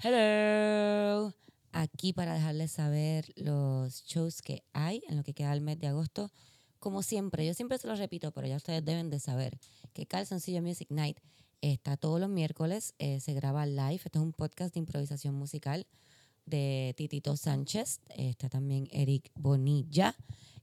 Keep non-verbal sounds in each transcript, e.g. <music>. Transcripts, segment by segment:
Hello. Aquí para dejarles saber los shows que hay en lo que queda el mes de agosto. Como siempre, yo siempre se los repito, pero ya ustedes deben de saber que Calzoncillo Music Night está todos los miércoles, eh, se graba live. Este es un podcast de improvisación musical de Titito Sánchez. Está también Eric Bonilla.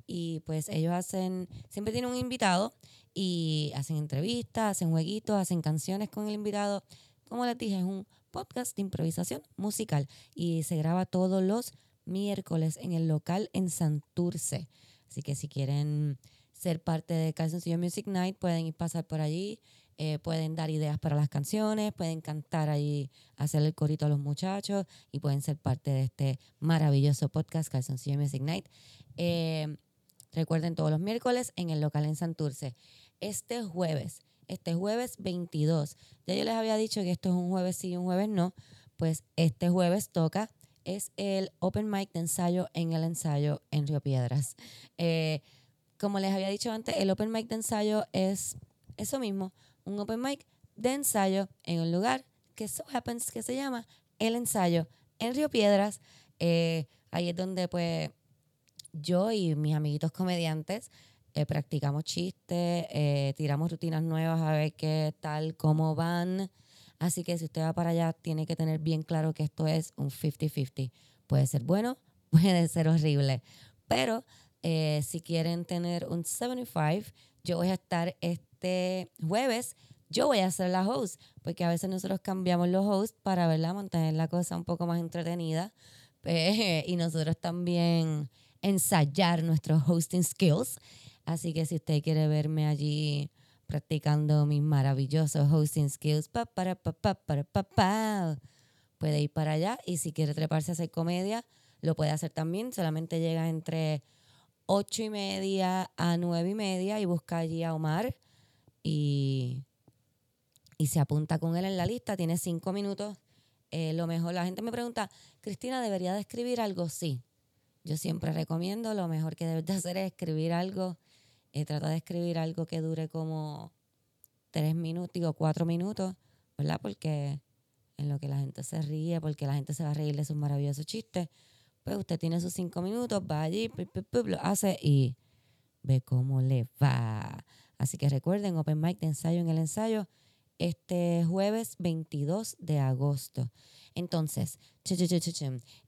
Y pues ellos hacen, siempre tienen un invitado y hacen entrevistas, hacen jueguitos, hacen canciones con el invitado. Como les dije, es un podcast de improvisación musical y se graba todos los miércoles en el local en Santurce. Así que si quieren ser parte de Calzoncillo Music Night, pueden ir pasar por allí, eh, pueden dar ideas para las canciones, pueden cantar ahí, hacer el corito a los muchachos y pueden ser parte de este maravilloso podcast Calzoncillo Music Night. Eh, recuerden todos los miércoles en el local en Santurce. Este jueves este jueves 22. Ya yo les había dicho que esto es un jueves sí y un jueves no. Pues este jueves toca, es el Open Mic de ensayo en el ensayo en Río Piedras. Eh, como les había dicho antes, el Open Mic de ensayo es eso mismo, un Open Mic de ensayo en un lugar que so happens que se llama El Ensayo en Río Piedras. Eh, ahí es donde pues yo y mis amiguitos comediantes eh, practicamos chistes, eh, tiramos rutinas nuevas a ver qué tal, cómo van. Así que si usted va para allá, tiene que tener bien claro que esto es un 50-50. Puede ser bueno, <laughs> puede ser horrible. Pero eh, si quieren tener un 75, yo voy a estar este jueves. Yo voy a ser la host, porque a veces nosotros cambiamos los hosts para verla, mantener la cosa un poco más entretenida. <laughs> y nosotros también ensayar nuestros hosting skills. Así que si usted quiere verme allí practicando mis maravillosos hosting skills, pa, para, pa, pa, para, pa, pa, puede ir para allá. Y si quiere treparse a hacer comedia, lo puede hacer también. Solamente llega entre ocho y media a nueve y media y busca allí a Omar y, y se apunta con él en la lista. Tiene cinco minutos. Eh, lo mejor, la gente me pregunta, Cristina, ¿debería de escribir algo? Sí. Yo siempre recomiendo, lo mejor que debes de hacer es escribir algo eh, trata de escribir algo que dure como tres minutos, digo cuatro minutos, ¿verdad? Porque en lo que la gente se ríe, porque la gente se va a reír de sus maravillosos chistes, pues usted tiene sus cinco minutos, va allí, lo hace y ve cómo le va. Así que recuerden, Open Mic de ensayo en el ensayo, este jueves 22 de agosto. Entonces,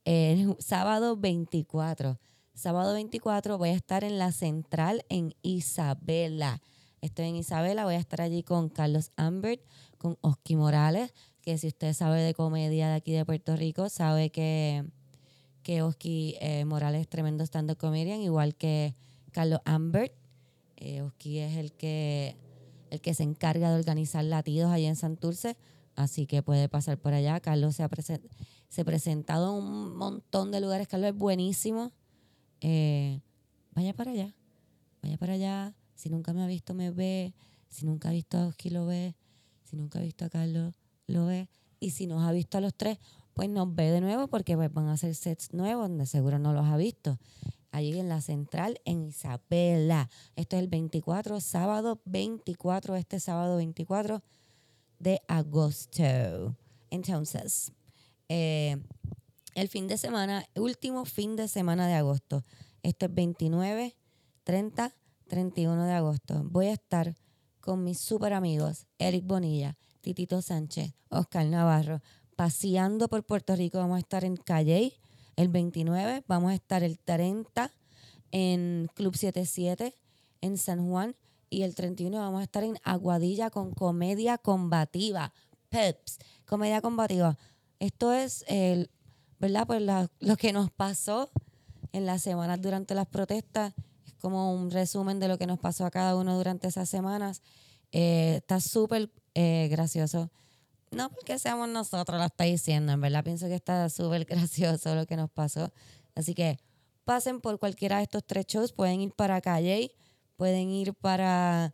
el sábado 24 Sábado 24 voy a estar en la central en Isabela. Estoy en Isabela, voy a estar allí con Carlos Ambert, con Oski Morales, que si usted sabe de comedia de aquí de Puerto Rico, sabe que, que Oski eh, Morales es tremendo stand-up comedian, igual que Carlos Ambert. Eh, Oski es el que, el que se encarga de organizar latidos allá en Santurce, así que puede pasar por allá. Carlos se ha, se ha presentado en un montón de lugares. Carlos es buenísimo eh, vaya para allá, vaya para allá. Si nunca me ha visto, me ve. Si nunca ha visto a Oski, lo ve. Si nunca ha visto a Carlos, lo ve. Y si nos ha visto a los tres, pues nos ve de nuevo porque pues, van a hacer sets nuevos donde seguro no los ha visto. Allí en la central, en Isabela. Esto es el 24, sábado 24, este sábado 24 de agosto. Entonces, eh, el fin de semana, último fin de semana de agosto. Este es 29, 30, 31 de agosto. Voy a estar con mis super amigos Eric Bonilla, Titito Sánchez, Oscar Navarro, paseando por Puerto Rico. Vamos a estar en Calley el 29, vamos a estar el 30 en Club 77 en San Juan y el 31 vamos a estar en Aguadilla con Comedia Combativa. Peps, Comedia Combativa. Esto es el ¿verdad? Pues lo que nos pasó en las semanas durante las protestas es como un resumen de lo que nos pasó a cada uno durante esas semanas. Eh, está súper eh, gracioso. No porque seamos nosotros, lo está diciendo, en verdad pienso que está súper <laughs> gracioso lo que nos pasó. Así que pasen por cualquiera de estos tres shows, pueden ir para Calle, pueden ir para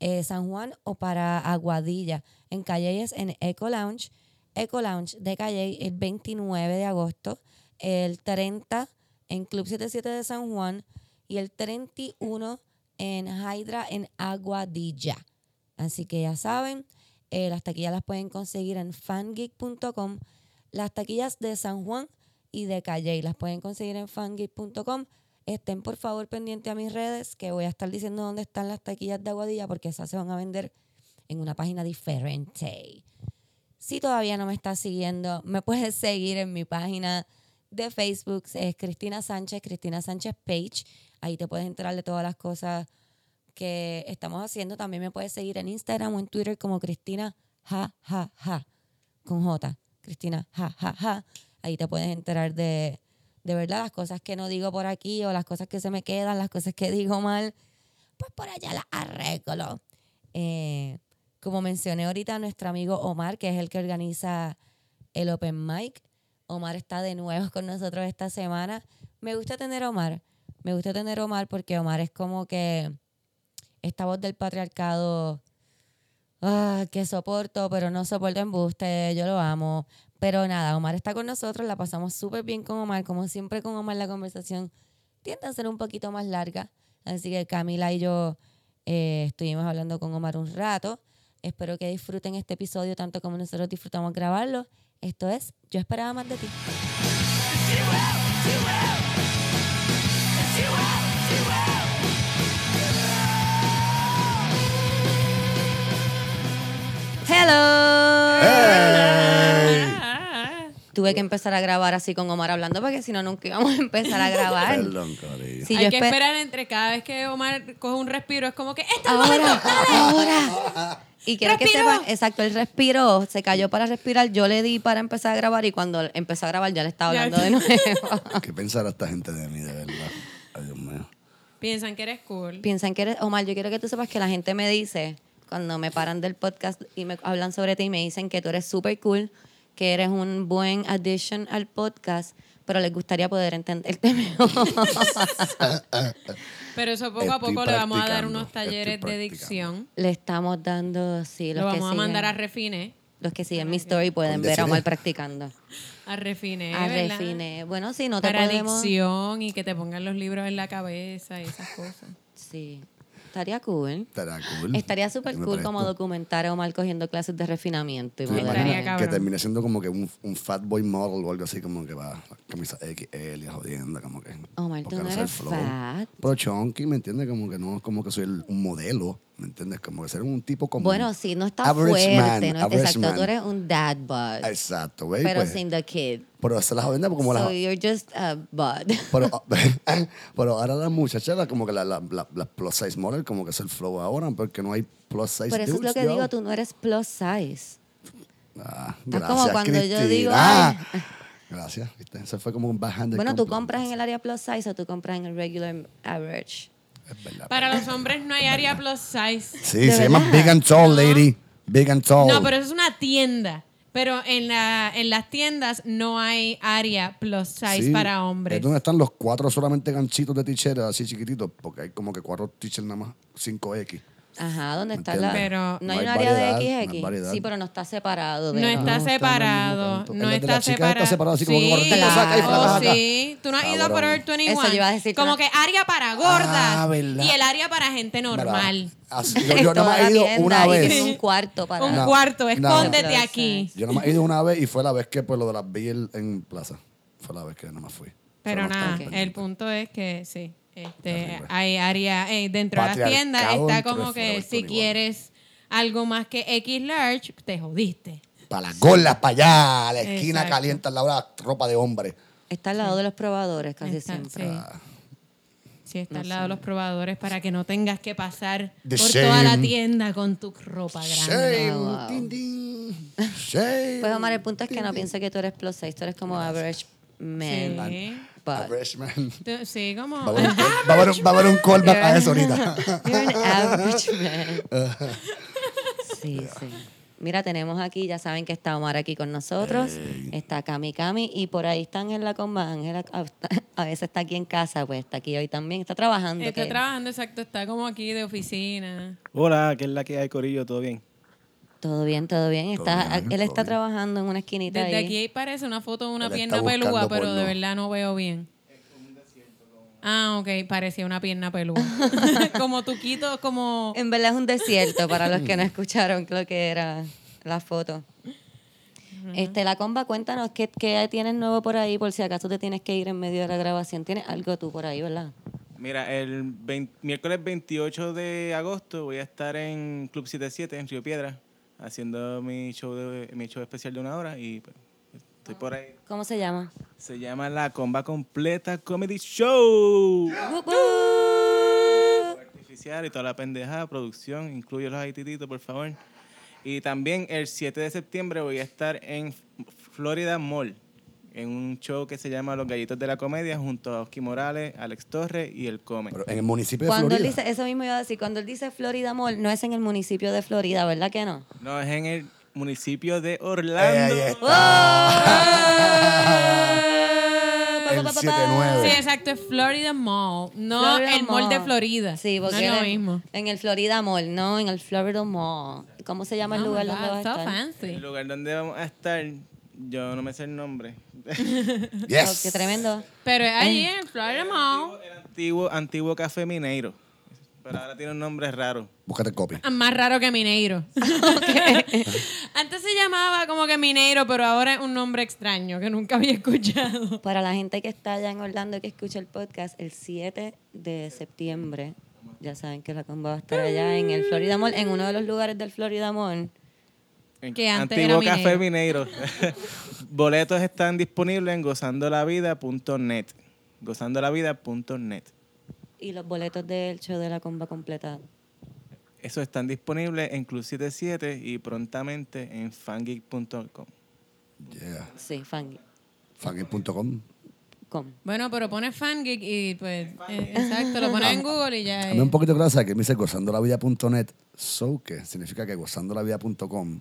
eh, San Juan o para Aguadilla. En Calle es en Eco Lounge Eco Lounge de Calle el 29 de agosto, el 30 en Club 77 de San Juan y el 31 en Hydra en Aguadilla. Así que ya saben, eh, las taquillas las pueden conseguir en fangeek.com. las taquillas de San Juan y de Calle. Las pueden conseguir en fangate.com. Estén por favor pendientes a mis redes que voy a estar diciendo dónde están las taquillas de Aguadilla porque esas se van a vender en una página diferente. Si todavía no me estás siguiendo, me puedes seguir en mi página de Facebook. Es Cristina Sánchez, Cristina Sánchez Page. Ahí te puedes enterar de todas las cosas que estamos haciendo. También me puedes seguir en Instagram o en Twitter como Cristina Ja Ja Ja con J. Cristina Ja Ja Ja. Ahí te puedes enterar de, de verdad las cosas que no digo por aquí o las cosas que se me quedan, las cosas que digo mal. Pues por allá las arreglo. Eh, como mencioné ahorita, nuestro amigo Omar, que es el que organiza el Open Mic. Omar está de nuevo con nosotros esta semana. Me gusta tener Omar. Me gusta tener Omar porque Omar es como que esta voz del patriarcado ah, que soporto, pero no soporto embuste. Yo lo amo. Pero nada, Omar está con nosotros. La pasamos súper bien con Omar. Como siempre con Omar la conversación tiende a ser un poquito más larga. Así que Camila y yo eh, estuvimos hablando con Omar un rato. Espero que disfruten este episodio tanto como nosotros disfrutamos grabarlo. Esto es Yo esperaba más de ti. Hello. Tuve que empezar a grabar así con Omar hablando porque si no nunca íbamos a empezar a grabar. Perdón. Sí, Hay yo que espe- esperar entre cada vez que Omar coge un respiro. Es como que es el momento. ahora, ahora. Y quiero que sepan, exacto, él respiró, se cayó para respirar, yo le di para empezar a grabar y cuando empezó a grabar ya le estaba hablando de nuevo. <laughs> ¿Qué pensará esta gente de mí, de verdad? Ay, Dios mío. Piensan que eres cool. Piensan que eres, Omar, yo quiero que tú sepas que la gente me dice, cuando me paran del podcast y me hablan sobre ti, me dicen que tú eres súper cool, que eres un buen addition al podcast, pero les gustaría poder entenderte mejor. <laughs> Pero eso poco a poco le vamos a dar unos talleres de dicción. Le estamos dando, sí, los Lo que vamos a siguen- mandar a Refine. Los que siguen mi story pueden ver a Omar practicando. <laughs> A Refine, A ¿verdad? Refine. Bueno, sí, no te Para podemos... dicción y que te pongan los libros en la cabeza y esas cosas. Sí, estaría cool. Estará cool. Estaría súper cool como documentar a Omar cogiendo clases de refinamiento y Sí, estaría que termine siendo como que un, un fat boy model o algo así, como que va camisa XL y jodienda, como que. Omar, tú no eres flow. fat. Pero chunky, ¿me entiendes? Como que no es como que soy el- un modelo, ¿me entiendes? Como que ser un tipo como. Bueno, sí, no average fuerte, man, no exacto. man. Tú eres un dad bod, Exacto, pero pues, sin the kid. Pero esa es la jodienda, porque como so la. you're just a bud. <laughs> Pero, <laughs> pero ahora las muchachas, como que las la, la, las plus size model, como que es el flow ahora, porque no hay plus size Por eso es lo que yo. digo, tú no eres plus size. Ah, gracias, como cuando yo digo, Ah, <laughs> Gracias, ¿viste? Eso fue como un bajando Bueno, ¿tú compras en el área plus size o tú compras en el regular average? Es verdad. Para los hombres no hay área plus size. Sí, ¿De se llama? Big and Tall, lady. Big and Tall. No, pero eso es una tienda. Pero en, la, en las tiendas no hay área plus size Sí, para hombres. Es donde están los cuatro solamente ganchitos de t-shirt así chiquititos, porque hay como que cuatro t-shirts nada más, 5X. Ajá, ¿dónde ¿Me está la...? Pero- no No hay hay un área de no XX. variedad. sí, pero no está separado. De No está está separado. No El de está la chica está separado. separado así como saca y oh, sí. Tú no has ido a Cabrón. Forever 21. Eso yo iba a decir, tú Como no- que área para gordas. Ah, ¿verdad? y el área para gente normal. Así- <laughs> yo, yo más la he ido una y vez. tiene un cuarto para... Un No, cuarto. no. Escóndete aquí. Yo nada más he ido una vez y fue la vez que pues lo de las vi en, en plaza. Fue la vez que nada más fui. Pero no nada, el punto es que sí. Este, hay área eh, dentro de las tiendas Patriarcado está como que si 21. quieres algo más que X large, te jodiste. Para las gordas, para allá, a la esquina Exacto. caliente al lado de la ropa de hombre. Está al lado de los probadores casi Está- siempre. sí. Ah, Sí, está No al lado de los probadores para que no tengas que pasar The por toda la tienda con tu ropa grande. Shame, wow. din, din. Shame. Pues Omar, el punto es que no piense que tú eres plus size, tú eres como average man. Sí. But Average. <laughs> Tú- Sí, como... Va a haber un- <laughs> va a haber un- va a haber un callback a eso ahorita. you're an average man. <laughs> Sí, sí. Mira, tenemos aquí, ya saben que está Omar aquí con nosotros, está Cami Cami y por ahí está Ángela con más. Ángela a, a veces está aquí en casa, pues está aquí hoy también, está trabajando. Está que- trabajando, exacto, está como aquí de oficina. Hola, ¿qué es la que hay, Corillo? ¿Todo bien? Todo bien, todo bien. Está, bien, él todo está bien. trabajando en una esquinita Desde ahí. aquí parece una foto de una Él pierna pelúa, pero de verdad no veo bien. Ah, ok, parecía una pierna pelúa. <laughs> <laughs> como tuquito, como... En verdad es un desierto para los que no escucharon lo que era la foto. Este, la comba, cuéntanos qué, qué tienes nuevo por ahí, por si acaso te tienes que ir en medio de la grabación. Tienes algo tú por ahí, ¿verdad? Mira, el 20 miércoles 28 de agosto voy a estar en Club 77 en Río Piedra haciendo mi show de, mi show especial de una hora y pues, estoy por ahí. ¿Cómo se llama? Se llama La Comba Completa Comedy Show. Artificial y toda la pendejada, producción, incluye los haitititos, por favor. Y también el 7 de septiembre voy a estar en Florida Mall, en un show que se llama Los Gallitos de la Comedia, junto a Oski Morales, Alex Torres y El Come. Pero en el municipio de Cuando él Florida. dice, eso mismo iba a decir, cuando él dice Florida Mall, no es en el municipio de Florida, ¿verdad que no? No, es en el municipio de Eh, Orlando. ahí está. <laughs> El Sí, 7-9. exacto, es Florida Mall, no Florida el mall de. Florida. Sí, porque no es lo en- mismo. En el Florida Mall, no, en el Florida Mall. ¿Cómo se llama el Oh lugar donde vas a estar? fancy. El lugar donde vamos a estar, yo no me sé el nombre. <laughs> Yes. Oh, qué tremendo. Pero es allí en el Florida Mall. el antiguo, antiguo Café Mineiro. Pero ahora tiene un nombre raro. Búscate copia. Ah, Más raro que Mineiro. <laughs> <laughs> Antes se llamaba como que Mineiro, pero ahora es un nombre extraño que nunca había escuchado. Para la gente que está allá en Orlando que escucha el podcast, el 7 de septiembre, ya saben que la comba va a estar allá en el Florida Mall, en uno de los lugares del Florida Mall. En Que antes Antiguo era Café Mineiro. <laughs> Boletos están disponibles en gozandolavida.net. Gozandolavida.net. Y los boletos del show de la comba completa. Eso están disponibles en Club 77 y prontamente en fangeek.com. Yeah. Sí, fan. Fangeek.com. com. Bueno, pero pones fangeek y pues, eh, exacto, lo pones en Google y ya. A mí un poquito de gracia que me dice gozandolavida.net. So que significa que gozandolavida.com.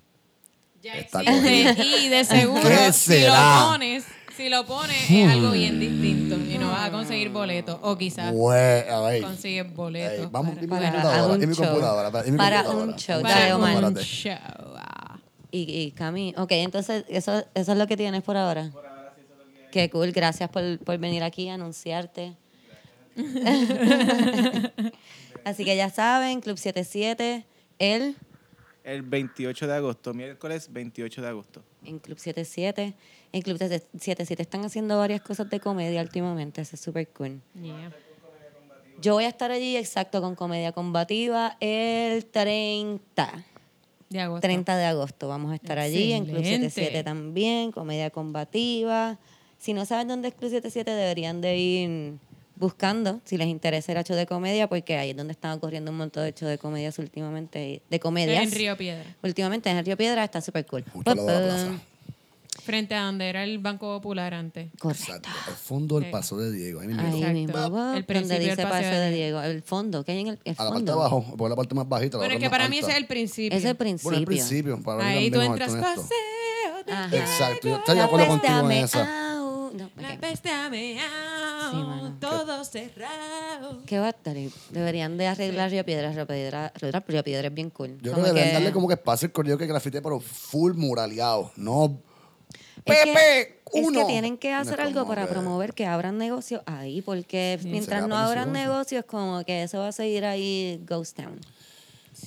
Ya Está existe y de seguro ¿Qué si lo pones, si lo pones es algo bien distinto y no vas a conseguir boletos o quizás Güey, a ver. consigues boletos. Ey, vamos, para- y mi para computadora, un y mi show. computadora, para- y mi Para computadora. un show, para dale, Omar. un Espérate. show. ah. Y, y Cami, ok, entonces eso, eso es lo que tienes por ahora. Qué cool, gracias por, por venir aquí a anunciarte. <laughs> Así que ya saben, Club 77, él El 28 de agosto, miércoles 28 de agosto. en Club 77. En Club 77 están haciendo varias cosas de comedia últimamente, eso es súper cool. Yeah. Yo voy a estar allí, exacto, con Comedia Combativa el 30. De agosto. 30 de agosto vamos a estar allí en Club Excelente. 77 también, comedia combativa. Si no saben dónde es Club 77, deberían de ir buscando, si les interesa el hecho de comedia, porque ahí es donde están ocurriendo un montón de hechos de comedias últimamente, de comedias. En Río Piedra. Últimamente en el Río Piedra está súper cool. Justo al lado de la plaza. Frente a donde era el Banco Popular antes. Correcto. Exacto. Al fondo del paso de Diego. Ahí mismo. Ahí mismo, El donde principio dice del Paseo de Diego. El fondo, ¿qué hay en el, el A la parte de fondo? abajo, por la parte más bajita. Bueno, es que para mí alta. ese es el principio. Es el principio. Bueno, el principio. Para mí Ahí tú entras paseo de. Exacto. Yo estoy de acuerdo contigo en esa. No, La peste ha meao, Sí, todo cerrado. ¿Qué va a estar ahí? Deberían de arreglar Río Piedra. Río Piedra, Río Piedra es bien cool. Yo Como creo que deben que- darle como que espacio el corrido que grafite, pero full muraleado. No. Es que- Pepe, Es uno. que tienen que No hacer es algo como para promover que abran negocios ahí, porque mientras no abran negocios, como que eso va a seguir ahí Ghost Town.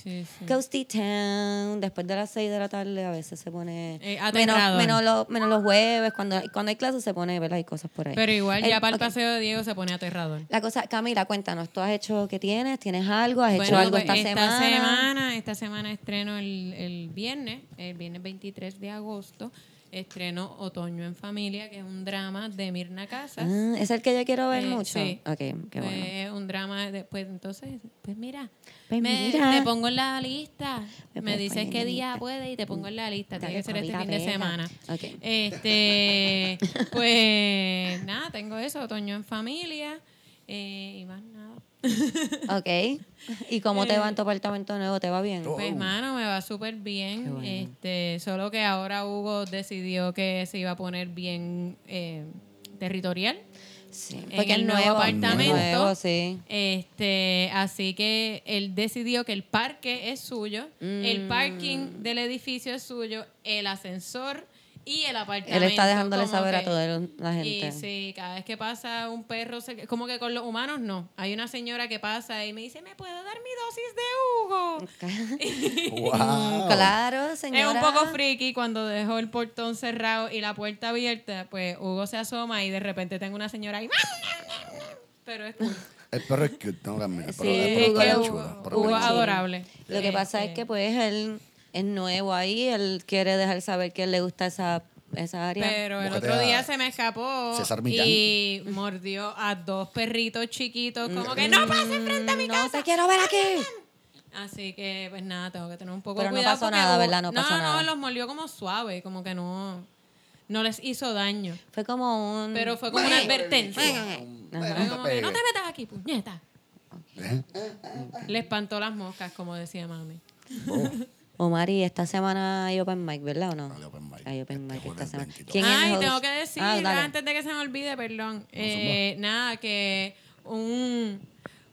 Sí, sí. Ghosty Town, después de las 6 de la tarde a veces se pone... Eh, menos, los, menos los jueves, cuando, cuando hay clases se pone, ¿verdad? Hay cosas por ahí. Pero igual ya El- para el paseo de Diego se pone aterrador. La cosa, Camila, cuéntanos, ¿tú has hecho qué tienes? ¿Tienes algo? ¿Has hecho algo pues, esta, semana? semana? Esta semana estreno el, el viernes, el viernes 23 de agosto. Estreno Otoño en Familia, que es un drama de Mirna Casas. Ah, es el que yo quiero ver Eh, mucho. sí. Ok, qué Pues, bueno. Es un drama después, entonces, pues mira, Pues me, mira. te pongo en la lista, Me dices qué día lista. puede y te pongo en la lista, tiene que ser este fin de semana. Ok. Este, <laughs> pues nada, tengo eso, Otoño en Familia eh, y más nada. <laughs> Ok. ¿Y cómo te va en tu apartamento nuevo? ¿Te va bien? Oh. Pues, mano, me va súper bien. bueno. Este, solo que ahora Hugo decidió que se iba a poner bien eh, territorial. Sí, en porque el el nuevo nuevo, apartamento. nuevo, sí. Este, así que él decidió que el parque es suyo, el Mm. parking del edificio es suyo, el ascensor y el apartamento. Él está dejándole saber a que- toda la gente. Y sí, cada vez que pasa un perro, se- como que con los humanos no. Hay una señora que pasa y me dice, ¿me puedo dar mi dosis de Hugo? <laughs> Wow. Claro, Es señora. un poco friki cuando dejó el portón cerrado y la puerta abierta, pues Hugo se asoma y de repente tengo una señora ahí. <laughs> Pero es cool. El perro es cute, no cambiar. El Sí, es Hugo que está es Hugo, Hugo es chulo. adorable. Lo que pasa es Este, que pues él es nuevo ahí, él quiere dejar saber que le gusta esa, esa área. Pero el otro a día se me escapó César Millán. y mordió a dos perritos chiquitos como que no pasen frente a mi no casa. te quiero ver aquí. Así que pues nada, tengo que tener un poco Pero no cuidado. pasó porque nada, ¿verdad? No pasó no, nada. No, los mordió como suave, como que no, no les hizo daño. Fue como un... Pero fue como una advertencia. Fue no como te que, no te pegues. metas aquí, puñeta. ¿Eh? Le espantó las moscas, como decía mami. Omar, y esta semana hay Open Mic, ¿verdad o no? Hay open mic. Hay Open Mic Este esta jueves semana. 22. ¿Quién es el Ay, host? tengo que decir, Ah, antes de que se me olvide, perdón. eh, nada, que un.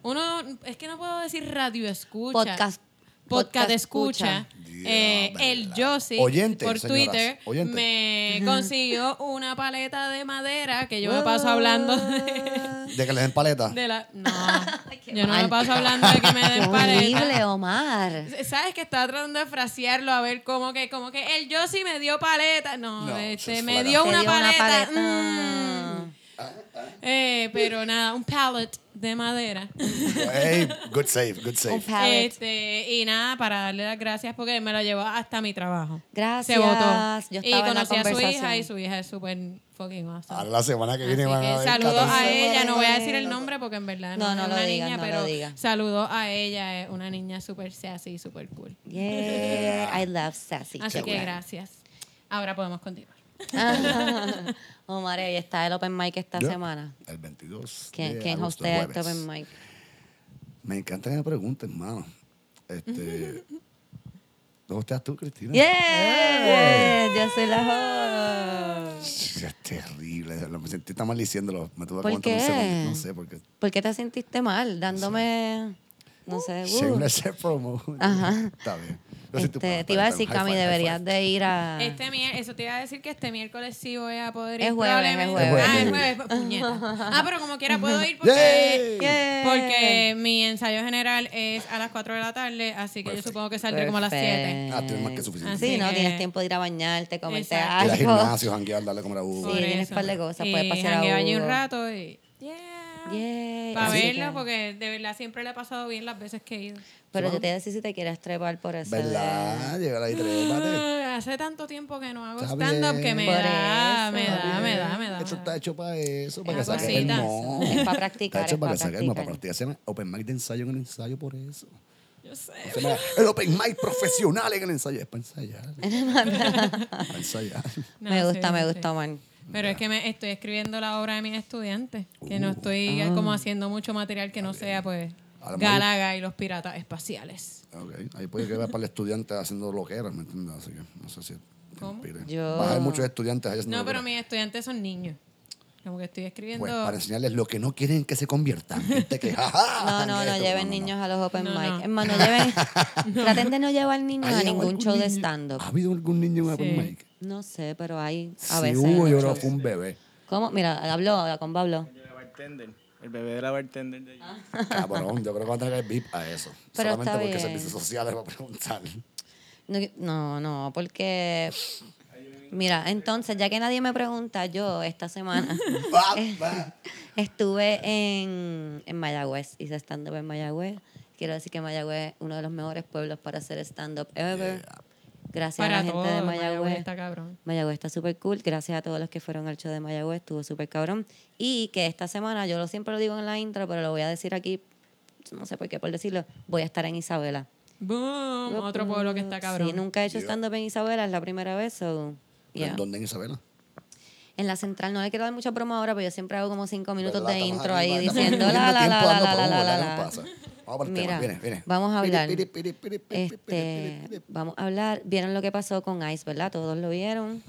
Uno. Es que no puedo decir radio escucha. Podcast. Podcast escucha. eh, el Josie Oyente, por señoras, Twitter oyente. me consiguió una paleta de madera que yo me paso hablando de, <laughs> De que le den paleta. de la no <laughs> yo no me paso hablando de que me Qué den paleta horrible, Omar. ¿Sabes que estaba tratando de frasearlo a ver cómo que, como que el Josie me dio paleta? No, No, este, me dio una dio paleta. paleta. mm. Eh, pero nada, un pallet de madera. Hey, good save, good Un save. pallet. Este, y nada, para darle las gracias porque me lo llevó hasta mi trabajo. Gracias. Se votó. Yo y conocí a su hija y su hija es súper fucking awesome. Ahora la semana que Así viene van a ver saludos 14. a ella, no voy a decir el nombre porque en verdad no, No, no es lo una niña, no lo pero digas. saludos a ella, es una niña súper sassy, súper cool. Yeah, I love sassy Así que gracias. Ahora podemos continuar. <laughs> Omar, y está el Open Mic esta Yo, semana. El 22. ¿Quién, de quién hostea este. Open Mic? Me encanta que me pregunten, hermano. Este. <laughs> ¿Dónde estás tú, Cristina? Yeah, yo soy la host. Es terrible. Me sentí tan mal diciéndolo. Me tuve que ¿Por aguantar un qué? segundo. No sé, porque. ¿Por qué te sentiste mal? Dándome, no sé, uh. Shameless <laughs> promo. Ajá. Está bien. Yo sí, Este, te iba a decir. Cami, deberías de ir a... Este eso te iba a decir que este miércoles sí voy a poder ir. Es jueves, es jueves. Ah, es jueves, pues, puñeta. Ah, pero como quiera puedo ir porque. Yeah. porque mi ensayo general es a las 4 de la tarde, así que yo Perfecto. supongo que saldré como a las 7. Ah, tienes más que suficiente. Sí, Así no, que- tienes tiempo de ir a bañarte, comerte Exacto. Ir al algo. gimnasio, janguear, darle como a Hugo. Sí, tienes un par de cosas, puedes pasear a jangueo allí un Hugo. rato y... Yeah. Yay, Para que- porque de verdad siempre le ha pasado bien las veces que he ido. Pero yo te iba a decir si te quieres trepar por eso. ¿Verdad? Llegar ahí, trépate. Ah, Hace tanto tiempo que no hago stand-up que me da, me da, me da, me da. Esto está hecho para eso, para que saques el no. Es para practicar, Está hecho es para para que saques el no, para practicar. practicar. Se llama Open Mic de ensayo en el ensayo por eso. Yo sé. El Open Mic profesional en el ensayo. Es para ensayar. <laughs> para ensayar. No, me sí, gusta, me sí. gusta, man. Pero es que me estoy escribiendo la obra de mis estudiantes, que no Uh, estoy Ah. como haciendo mucho material que no sea pues Galaga y los piratas espaciales. Ok, Ahí puede quedar para el estudiante haciendo lo que era, ¿me entiendes? Así que no sé si. ¿Cómo? Yo- Vas a ver muchos estudiantes ahí haciendo No, lo que pero mis estudiantes son niños. Como que estoy escribiendo. Pues para enseñarles lo que no quieren que se conviertan. <laughs> Gente que, jaja, No, no, no esto, lleven no, no. niños a los open No, mic. no. Es más, no lleven... <laughs> Traten de no llevar niños ¿Ha a ningún show de niño? stand-up. ¿Ha habido algún niño en Open Sí. Mic? No sé, pero hay a Sí, veces... hubo, en yo creo que fue un bebé. ¿Cómo? Mira, habló, habla con Pablo. El bebé de la bartender de allí. <laughs> Cabrón, yo creo que va a tener VIP a eso. Pero Solamente está porque bien. servicios sociales va a preguntar. No, no, no, porque... Mira, entonces, ya que nadie me pregunta, yo esta semana <laughs> <laughs> estuve en, en Mayagüez, hice stand-up en Mayagüez. Quiero decir que Mayagüez es uno de los mejores pueblos para hacer stand-up ever. Gracias para a la gente todo, de Mayagüez Mayagüez. está cabrón. Mayagüez está súper cool. Gracias a todos los que fueron al show de Mayagüez. Estuvo súper cabrón. Y que esta semana, yo lo siempre lo digo en la intro, pero lo voy a decir aquí, no sé por qué por decirlo, voy a estar en Isabela. Boom, otro pueblo que está cabrón. Sí, nunca he hecho Yeah. stand-up en Isabela, es la primera vez. So, yeah. ¿Dónde en Isabela? En la central no le quiero dar mucha promo ahora, pero yo siempre hago como cinco minutos ¿Verdad? de Estamos intro ahí diciendo la la la la dando la la la la. Vamos para el Mira, tema. Viene, viene. vamos a hablar. Piri, piri, piri, piri, piri, piri, Este, piri. vamos a hablar. ¿Vieron lo que pasó con Ice, verdad? Todos lo vieron.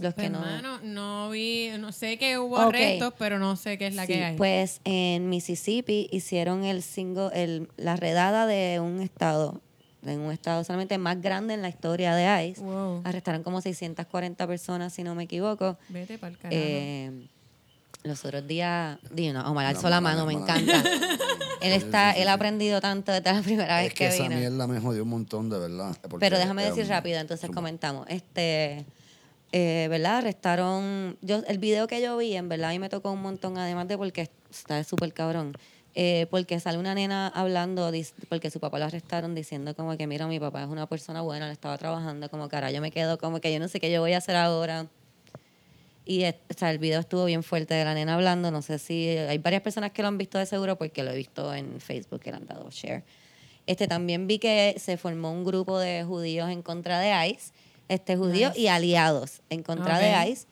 Los Pues, que no. hermano, no vi, no sé que hubo arrestos, pero no sé qué es la Sí, que hay. Pues en Mississippi hicieron el single, el, la redada de un estado. en un estado solamente más grande en la historia de ICE. Wow. Arrestaron como 640 personas, si no me equivoco. Vete para el carajo. Eh, los otros días, digo, no, Omar alzó la no, mano, no, me encanta. <laughs> él está, él ha aprendido tanto desde la primera vez Es que que esa vino. mierda me jodió un montón, de verdad. Pero déjame decir rápido, entonces comentamos. Este, eh, ¿verdad? Arrestaron. Yo, el video que yo vi, en verdad, a mí me tocó un montón, además de porque está súper cabrón. eh, porque sale una nena hablando, porque su papá lo arrestaron diciendo como que, mira, mi papá es una persona buena, le estaba trabajando, como cara, yo me quedo como que yo no sé qué yo voy a hacer ahora. Y eh, o sea, el video estuvo bien fuerte de la nena hablando. No sé si hay varias personas que lo han visto de seguro porque lo he visto en Facebook que le han dado share. Este también vi que se formó un grupo de judíos en contra de ICE, este judíos y aliados en contra de ICE.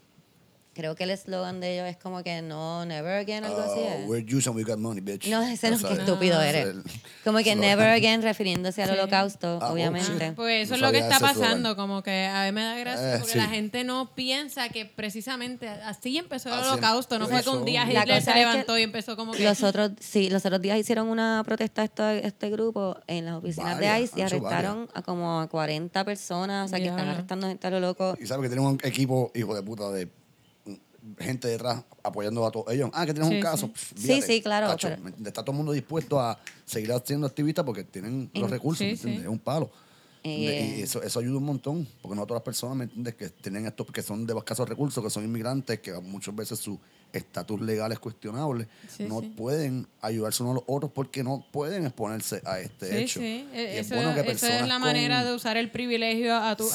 Creo que el eslogan de ellos es como que no, never again, algo así. Oh, es. we're Jews and we got money, bitch. No, ese no, es- estúpido ese eres. Como que never again refiriéndose al Sí. holocausto, Ah, oh, obviamente. Pues eso No es lo que está pasando, como que a mí me da gracia Eh, porque sí. la gente no piensa que precisamente así empezó el Así holocausto, no fue que un día La Hitler cosa se es que levantó y empezó como que... Los otros, sí, los otros días hicieron una protesta este, este grupo en las oficinas Varias, de ICE y arrestaron a como a 40 personas, o sea, que están arrestando gente a lo loco. Y sabes que tienen un equipo, hijo de puta, de gente detrás apoyando a todos ellos. Ah, que tienes Sí, un caso. sí. Pff, Sí, fíjate, sí, claro, cacho, pero-. Está todo el mundo dispuesto a seguir siendo activistas porque tienen los recursos. Es un palo. Eh, y eso, eso ayuda un montón, porque no todas las personas, ¿me entiendes? Que tienen estos, que son de escasos recursos, que son inmigrantes, que muchas veces su estatus legal es cuestionable, Sí, no sí. pueden ayudarse unos a los otros porque no pueden exponerse a este Sí, hecho. sí. Y Eh, es Eso, bueno que eso es la con- manera de usar el privilegio a tu, o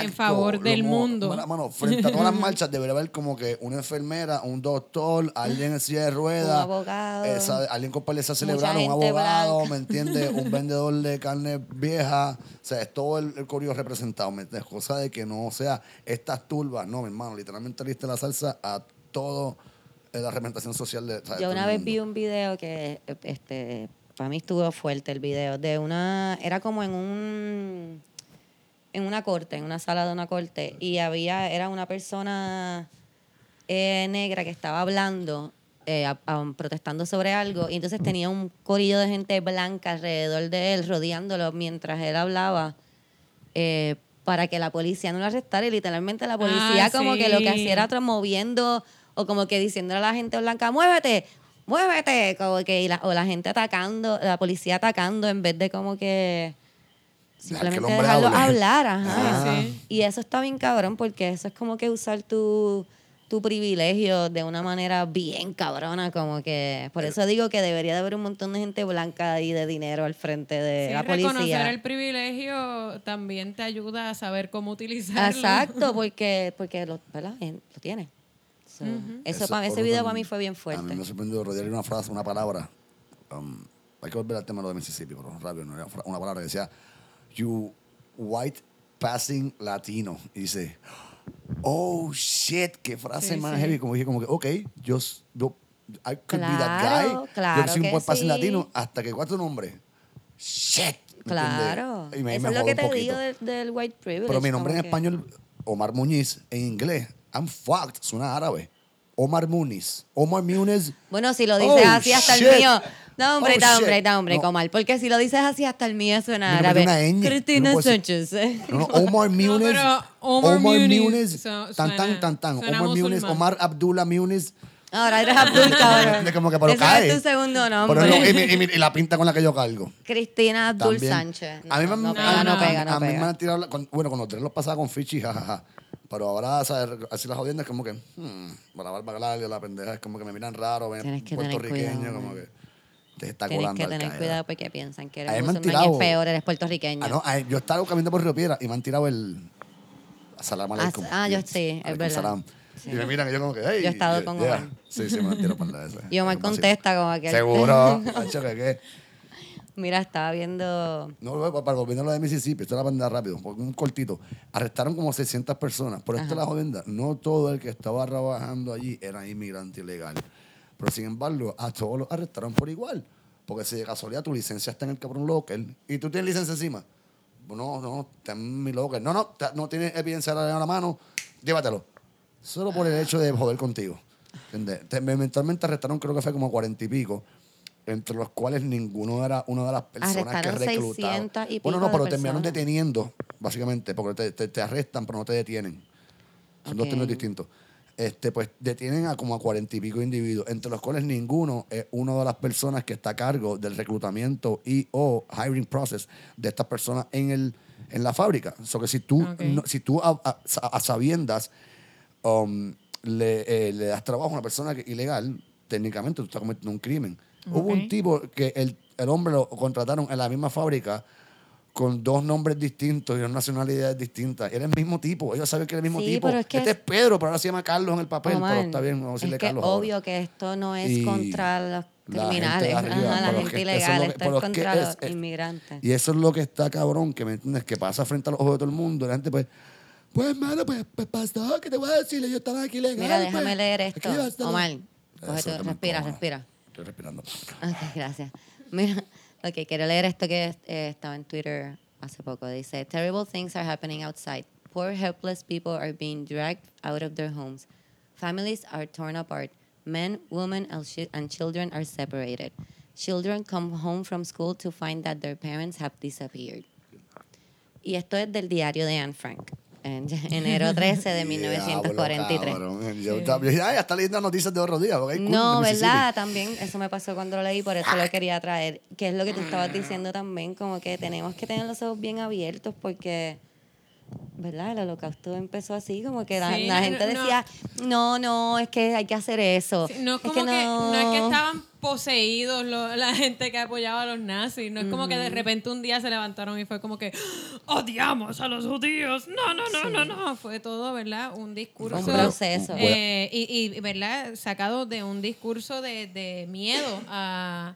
en favor del mundo. Mano, mano, frente a todas las <laughs> marchas debería haber como que una enfermera, un doctor, alguien en silla de ruedas. Un abogado. esa- alguien con Mucha cerebral, un abogado, blanca. ¿me <laughs> entiendes? un vendedor de carne vieja. O sea, es todo el, el corillo representado, ¿me entiendes? Cosa de que no sea estas turbas. No, mi hermano, literalmente le diste la salsa a todo eh, la representación social de, de Yo una vez vi un video que, eh, este, para mí estuvo fuerte el video, de una, era como en un, en una corte, en una sala de una corte, y había, era una persona eh, negra que estaba hablando, eh, a- a- protestando sobre algo, y entonces tenía un corillo de gente blanca alrededor de él, rodeándolo mientras él hablaba, eh, para que la policía no lo arrestara, y literalmente la policía Ah, como que lo que sí. hacía era moviendo, o como que diciéndole a la gente blanca, muévete, muévete, como que, y la- o la gente atacando, la policía atacando en vez de como que simplemente dejarlo hable. hablar, ajá. Ah. Sí. Y eso está bien cabrón porque eso es como que usar tu, tu privilegio de una manera bien cabrona, como que por eso digo que debería de haber un montón de gente blanca y de dinero al frente de Sí, la reconocer policía. el privilegio también te ayuda a saber cómo utilizarlo. Exacto, <laughs> porque, porque lo, ¿verdad? Eh, lo tiene. So, Eso, para ese video para mí fue bien A fuerte. mí me sorprendió rodear una frase, una palabra. um, hay que volver al tema de lo de Mississippi, pero rápido, no era una palabra que decía, you white passing latino. Y dice, oh shit, qué frase Sí, más sí. heavy. Como dije, como que, ok, yo, yo I could be that Claro, guy. claro yo soy un white passing sí. latino hasta que cuatro nombres. Shit. ¿me Claro. Y me- Eso me es lo que te digo del, del white privilege. Pero mi nombre en que- español, Omar Muñiz, en inglés, I'm fucked, suena árabe. Omar Muniz. Omar Muniz. Bueno, si lo dices Oh, así hasta shit. el mío. No, hombre, Oh, hombre, da hombre, No. comal. Porque si lo dices así hasta el mío suena árabe. metí una ñ. Cristina No Sánchez. <laughs> No, no, Omar Muniz. pero Omar Muniz Tan, tan, tan, tan. suena Omar Muniz. Omar Abdullah Muniz. Ahora eres Abdul, <laughs> cabrón. Como que, pero Ese cae. es tu segundo Pero nombre. no, y, y y la pinta con la que yo cargo. Cristina Abdul También. Sánchez. a mí me, no, a- pega, no no, pega, a no mí me pega. han tirado, la- con- bueno, cuando tres los pasaba con Fichi, jajaja. Pero ahora, ¿sabes? así las jodiendas, como que, hmm, para la barba larga, la pendeja, es como que me miran raro, ven puertorriqueño, cuidado, como que te está Tienes que tener cuidado porque piensan que eres musulmán es peor, eres puertorriqueño. Ah, no, ah, yo estaba caminando por Río Piedra y me han tirado el. Salam Ah, aleikum. ah, yo sí, es verdad. salam. Sí. Y me miran y yo como que, hey. Yo he estado yeah, con yeah. Omar. Sí, sí, me han tirado para la esa. Y Omar contesta como que... Seguro. <laughs> Qué. Mira, estaba viendo... No, para para volviendo a lo de Mississippi, esto era para andar rápido, un cortito. Arrestaron como 600 personas. Pero esto es la jodienda. No todo el que estaba trabajando allí era inmigrante ilegal. Pero sin embargo, a todos los arrestaron por igual. Porque si de casualidad tu licencia está en el cabrón local y tú tienes licencia encima. No, no, está en mi local. No, no, no tienes evidencia en la mano, llévatelo. Solo por el hecho de joder contigo. ¿Entiendes? Te- Eventualmente arrestaron, creo que fue como cuarenta y pico. Entre los cuales ninguno era una de las personas que reclutaban. 600 y bueno, no, de pero terminaron personas. deteniendo, básicamente, porque te, te- te arrestan, pero no te detienen. Son dos términos distintos. Este, pues detienen a como a cuarenta y pico individuos, entre los cuales ninguno es una de las personas que está a cargo del reclutamiento y o hiring process de estas personas en, el, en la fábrica. O que si tú, no- si tú a, a- a sabiendas um, le, eh, le das trabajo a una persona que, ilegal, técnicamente tú estás cometiendo un crimen. Hubo un tipo que el, el hombre lo contrataron en la misma fábrica con dos nombres distintos y dos nacionalidades distintas. Era el mismo tipo. Ellos saben que era el mismo Sí, tipo. pero es que este es, Pedro, pero ahora se llama Carlos en el papel. Omar, pero está bien, vamos a decirle es que Carlos. ahora. obvio que esto no es Y contra los la gente criminales, arriba, ajá, la gente que ilegal, esto es contra los es- inmigrantes. Y eso es lo que está cabrón, que me entiendes, que pasa frente a los ojos de todo el mundo. La gente, pues, pues, hermano, pues, pues pasó, ¿qué te voy a decir? Yo estaba aquí legal. Mira, déjame pues. leer esto. Omar, coge respira, respira. Estoy respirando. Gracias. Mira, quiero leer esto que eh, estaba en Twitter hace poco. Dice, terrible things are happening outside. Poor helpless people are being dragged out of their homes. Families are torn apart. Men, women, and children are separated. Children come home from school to find that their parents have disappeared. Y esto es del diario de Anne Frank, en <laughs> enero <laughs> 13 de <laughs> 1943. Diablo, cabrón. Yo, dije, "Ay, está leyendo noticias de otro día. porque hay cool No, de Mississippi". ¿verdad? También eso me pasó cuando lo leí, por eso lo quería traer. Que es lo que tú estabas diciendo también, como que tenemos que tener los ojos bien abiertos porque, ¿verdad? El holocausto empezó así, como que la, Sí, la gente no. decía, no, no, es que hay que hacer eso. Sí, no es como que que, no. no. es que estaban poseídos lo- la gente que apoyaba a los nazis. No es como que de repente un día se levantaron y fue como que odiamos a los judíos. No, no, no, no, no. Fue todo, ¿verdad? Un discurso. Un proceso. eh, y, y, ¿verdad? Sacado de un discurso de, de miedo a,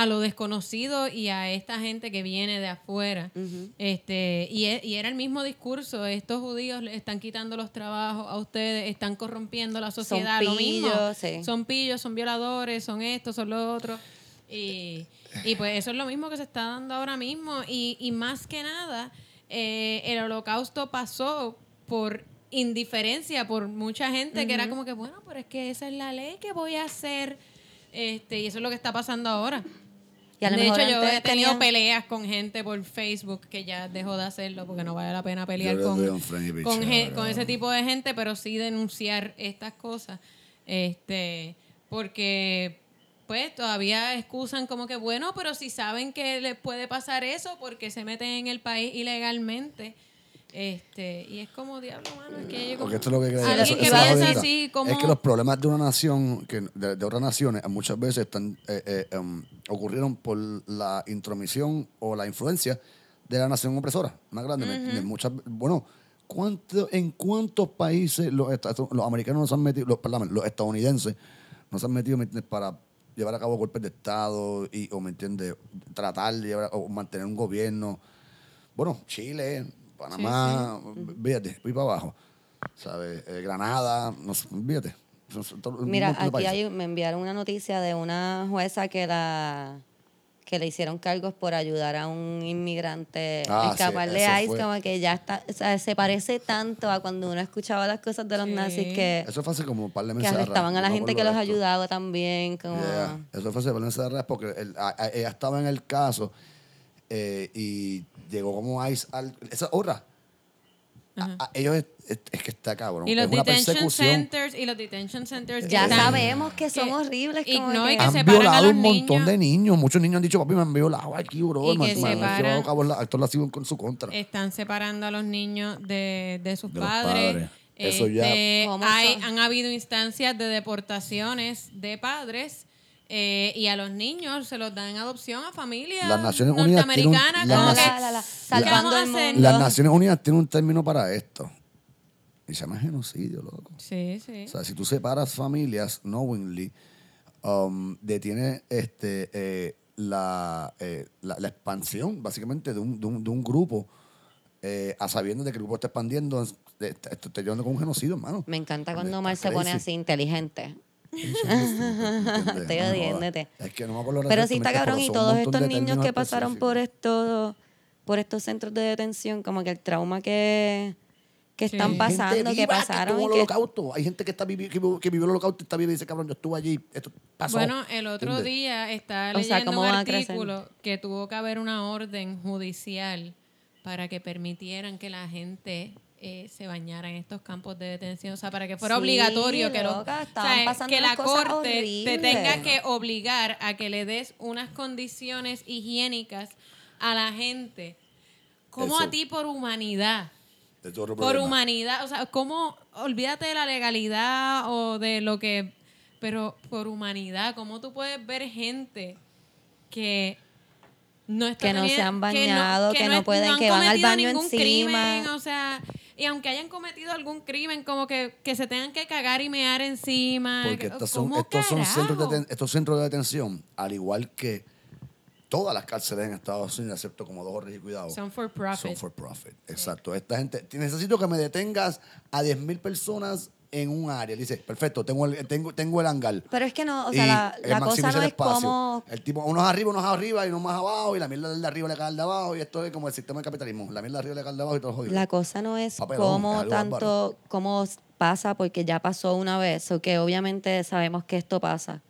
a lo desconocido y a esta gente que viene de afuera. este y, e- y era el mismo discurso. Estos judíos le están quitando los trabajos a ustedes, están corrompiendo la sociedad. lo mismo. pillos, sí. Son pillos, son violadores, son estos, son los otros. Y, y pues eso es lo mismo que se está dando ahora mismo. Y, y más que nada, eh, el holocausto pasó por indiferencia por mucha gente que era como que, bueno, pero es que esa es la ley que voy a hacer. Este, y eso es lo que está pasando ahora. Y a lo de mejor hecho, yo he tenido tenían- peleas con gente por Facebook que ya dejó de hacerlo porque no vale la pena pelear con, con, con ese tipo de gente, pero sí denunciar estas cosas. Este, porque pues todavía excusan como que bueno, pero si saben que les puede pasar eso porque se meten en el país ilegalmente. Este, y es como diablo, mano, es que yo Porque esto es lo que creo. alguien que es la piensa jodienda. así como Es que los problemas de una nación, que de, de otras naciones, muchas veces están, eh, eh, em, ocurrieron por la intromisión o la influencia de la nación opresora, más grande. ¿me entiendes? Muchas, bueno, ¿cuánto, ¿en cuántos países los, los americanos nos han metido, los, perdón, los estadounidenses nos han metido ¿me para llevar a cabo golpes de Estado y, o, ¿me entiendes? Tratar de llevar, o mantener un gobierno. Bueno, Chile, Panamá, fíjate, voy para abajo. ¿Sabes? Eh, Granada, no sé, fíjate. Un Mira, aquí hay, me enviaron una noticia de una jueza que la que le hicieron cargos por ayudar a un inmigrante Ah, a escapar sí, de ICE, como que ya está, o sea, se parece tanto a cuando uno escuchaba las cosas de los Sí. nazis que, Eso fue hace como un par de que meses. atrás. arrestaban a la gente que los ayudaba también, como... Yeah. Eso fue hace par de meses porque el- a- a- ella estaba en el caso eh, y llegó como ICE al... Esa es otra. A- a- ellos es, es- es que está cabrón. y los es una detention centers y los detention centers Ya están- sabemos que son que- horribles. y como no, que- y que Han a violado los un montón niños. de niños. Muchos niños han dicho, papi, me han violado aquí, bro. Y Me- que me han separan- llevado a cabo la- actos lascivos con su contra. están separando a los niños de, de sus De padres. padres. Eso ya- Este, ¿Cómo hay, han habido instancias de deportaciones de padres eh, y a los niños se los dan en adopción a familias Las Naciones Unidas tienen un- norteamericanas. las como Naci- que, La, la, la, ¿qué salvando vamos a el hacer? mundo. Las Naciones Unidas tienen un término para esto. Y se llama genocidio, loco. Sí, sí. O sea, si tú separas familias knowingly, um, detiene este, eh, la, eh, la, la expansión, básicamente, de un, de un, de un grupo, eh, a sabiendo de que el grupo está expandiendo, esto está está llevando con un genocidio, hermano. Me encanta cuando Omar se pone así inteligente. <laughs> Estoy odiándote. Es que no me acuerdo Pero sí está cabrón y todos estos niños que pasaron por específicos. esto, por estos centros de detención, como que el trauma que, que Sí. están pasando, gente que pasaron el que holocausto. Hay gente que está vivi- que, vivió- que vivió el holocausto y está viva y dice, cabrón, yo estuve allí, esto pasó. Bueno, el otro ¿Entiendes? día está O sea, leyendo ¿cómo un artículo que tuvo que haber una orden judicial para que permitieran que la gente eh, se bañara en estos campos de detención, o sea, para que fuera Sí, obligatorio que, lo- loca, o estaban sea, pasando que la corte te tenga que obligar a que le des unas condiciones higiénicas a la gente. como Eso. a ti por humanidad? Por humanidad, o sea, ¿cómo? Olvídate de la legalidad o de lo que, pero por humanidad, ¿cómo tú puedes ver gente que no está Que no se han bañado, que no pueden- han que van al baño ningún encima. crimen, o sea, y aunque hayan cometido algún crimen, como que, que se tengan que cagar y mear encima. Porque estos son, ¿Cómo estos, son centros de, estos centros de detención, al igual que todas las cárceles en Estados Unidos, excepto como dos horas y cuidado, Son for profit. son for profit. Exacto. Esta gente, te- necesito que me detengas a 10.000 personas en un área. Dice, perfecto, tengo el, tengo, tengo el hangar. Pero es que no, o sea, Y la, la cosa no es como... El tipo, unos arriba, unos arriba y unos más abajo, y la mierda del de arriba le cae al de abajo, y esto es como el sistema del capitalismo. La mierda de arriba le cae al de abajo y todo jodido. La cosa no es Papelón, es cómo algo tanto, cómo pasa, porque ya pasó una vez, o que obviamente sabemos que esto pasa.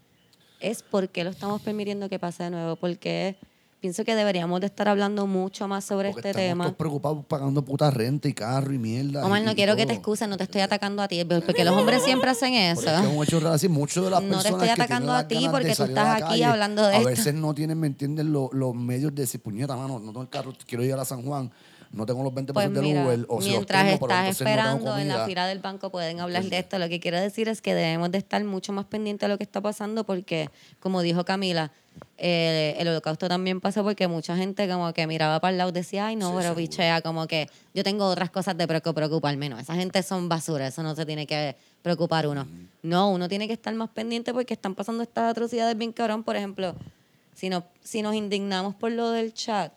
Es por qué lo estamos permitiendo que pase de nuevo, porque pienso que deberíamos de estar hablando mucho más sobre Porque este tema. todos preocupados pagando puta renta y carro y mierda. Omar, y- no y quiero que te todo. excuses, no te estoy atacando a ti, porque los hombres siempre hacen eso. Es que hemos hecho así. Muchos de las No te personas estoy que atacando a ti porque tú a estás aquí calle, hablando de A esto. veces no tienen, ¿me entienden? Lo- Los medios de decir, puñeta, mano, no tengo el carro, quiero ir a San Juan, no tengo los 20 Pues pesos del mira, Uber, o si los mientras tengo, pero estás entonces no tengo esperando en la fila del banco pueden hablar de Entonces- esto. Lo que quiero decir es que debemos de estar mucho más pendientes de lo que está pasando porque, como dijo Camila, eh, el holocausto también pasó porque mucha gente como que miraba para el lado y decía, ay no, Sí, pero bichea, como que yo tengo otras cosas de preocu- preocuparme. No, esa gente son basura, eso no se tiene que preocupar uno. No, uno tiene que estar más pendiente porque están pasando estas atrocidades bien cabrón. Por ejemplo, si, no, si nos indignamos por lo del chat,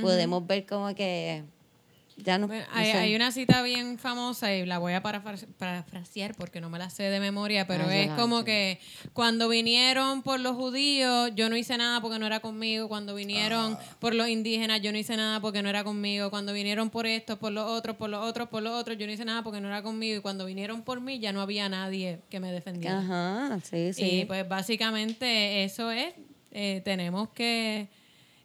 podemos ver como que ya no, Bueno, no hay, sé. hay una cita bien famosa y la voy a parafra- parafrasear porque no me la sé de memoria, pero Ah, es como que cuando vinieron por los judíos, yo no hice nada porque no era conmigo. Cuando vinieron Ah. por los indígenas, yo no hice nada porque no era conmigo. Cuando vinieron por estos, por los otros, por los otros, por los otros, yo no hice nada porque no era conmigo. Y cuando vinieron por mí, ya no había nadie que me defendiera. Ajá, sí, sí. Y pues básicamente eso es, eh, tenemos que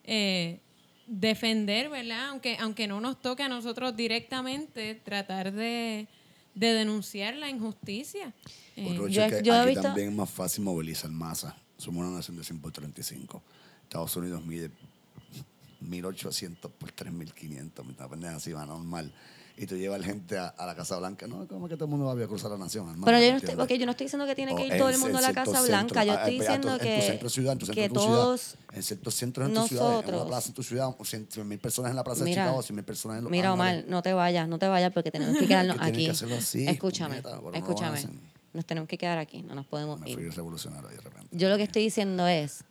eh, defender, ¿verdad? Aunque, aunque no nos toque a nosotros directamente, tratar de, de denunciar la injusticia. Eh, Yo- es que yo aquí visto- también es más fácil movilizar masa. Somos una nación de 100 por 35. Estados Unidos mide 1.800 por 3.500. Una pendeja así, va normal. Y tú llevas gente a, a la Casa Blanca. No, como que todo el mundo va a cruzar la nación, hermano. Pero yo no, estoy, ¿entiendes? ok, yo no estoy diciendo que tiene que ir en- todo el mundo a la Casa Blanca. Yo estoy diciendo en tu que, centro de ciudad, en tu centro que de tu ciudad, todos... en ciertos centros en tu ciudad, en una plaza en tu ciudad, 100 mil personas en la plaza Mira, de Chicago, 100 mil personas en los Mira, Omar, no te vayas, no te vayas porque tenemos que quedarnos Que aquí. que hacerlo así, escúchame, puñeta, escúchame. Nos tenemos que quedar aquí, no nos podemos Me ir. fui revolucionario de repente. Yo lo que estoy diciendo es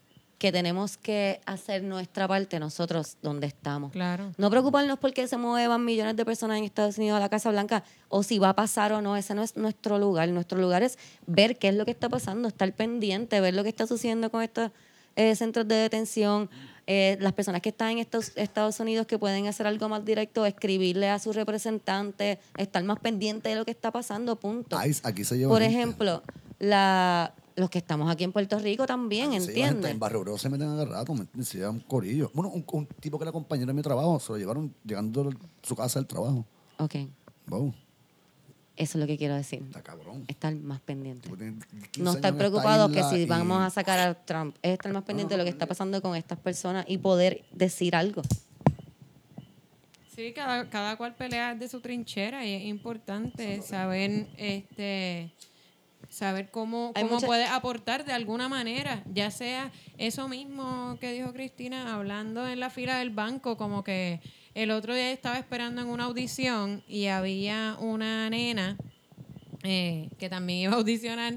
que tenemos que hacer nuestra parte nosotros donde estamos. Claro. No preocuparnos porque se muevan millones de personas en Estados Unidos a la Casa Blanca o si va a pasar o no. Ese no es nuestro lugar. Nuestro lugar es ver qué es lo que está pasando, estar pendiente, ver lo que está sucediendo con estos eh, centros de detención. eh, las personas que están en estos Estados Unidos que pueden hacer algo más directo, escribirle a sus representantes, estar más pendiente de lo que está pasando, punto. Aquí se lleva Por gente. ejemplo, la, los que estamos aquí en Puerto Rico también, gente ¿entiendes? En Barrio Obrero se meten a rato, ¿me entiendes? Se llevan corillo. Bueno, un, un tipo que era compañero de mi trabajo, se lo llevaron llegando a su casa del trabajo. Ok, Wow, eso es lo que quiero decir. está cabrón. Estar más pendiente. Tipo, tiene 15 No estar preocupado que si y- vamos a sacar a Trump, es estar más pendiente de lo que está pasando con estas personas y poder decir algo. Sí, cada, cada cual pelea de su trinchera y es importante saber este saber cómo, cómo mucha- aportar de alguna manera, ya sea eso mismo que dijo Cristina hablando en la fila del banco, como que el otro día estaba esperando en una audición y había una nena eh, que también iba a audicionar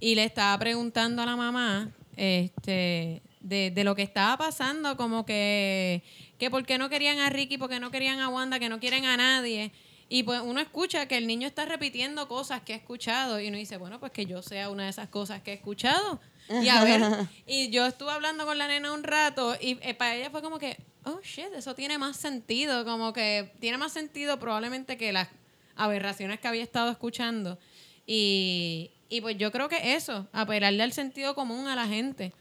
y le estaba preguntando a la mamá este de, de lo que estaba pasando, como que, que por qué no querían a Ricky, por qué no querían a Wanda, que no quieren a nadie. Y pues uno escucha que el niño está repitiendo cosas que ha escuchado y uno dice, bueno, pues que yo sea una de esas cosas que he escuchado. Y a ver, <laughs> y yo estuve hablando con la nena un rato y eh, para ella fue como que, oh shit, eso tiene más sentido, como que tiene más sentido probablemente que las aberraciones que había estado escuchando. Y, y pues yo creo que eso, apelarle al sentido común a la gente.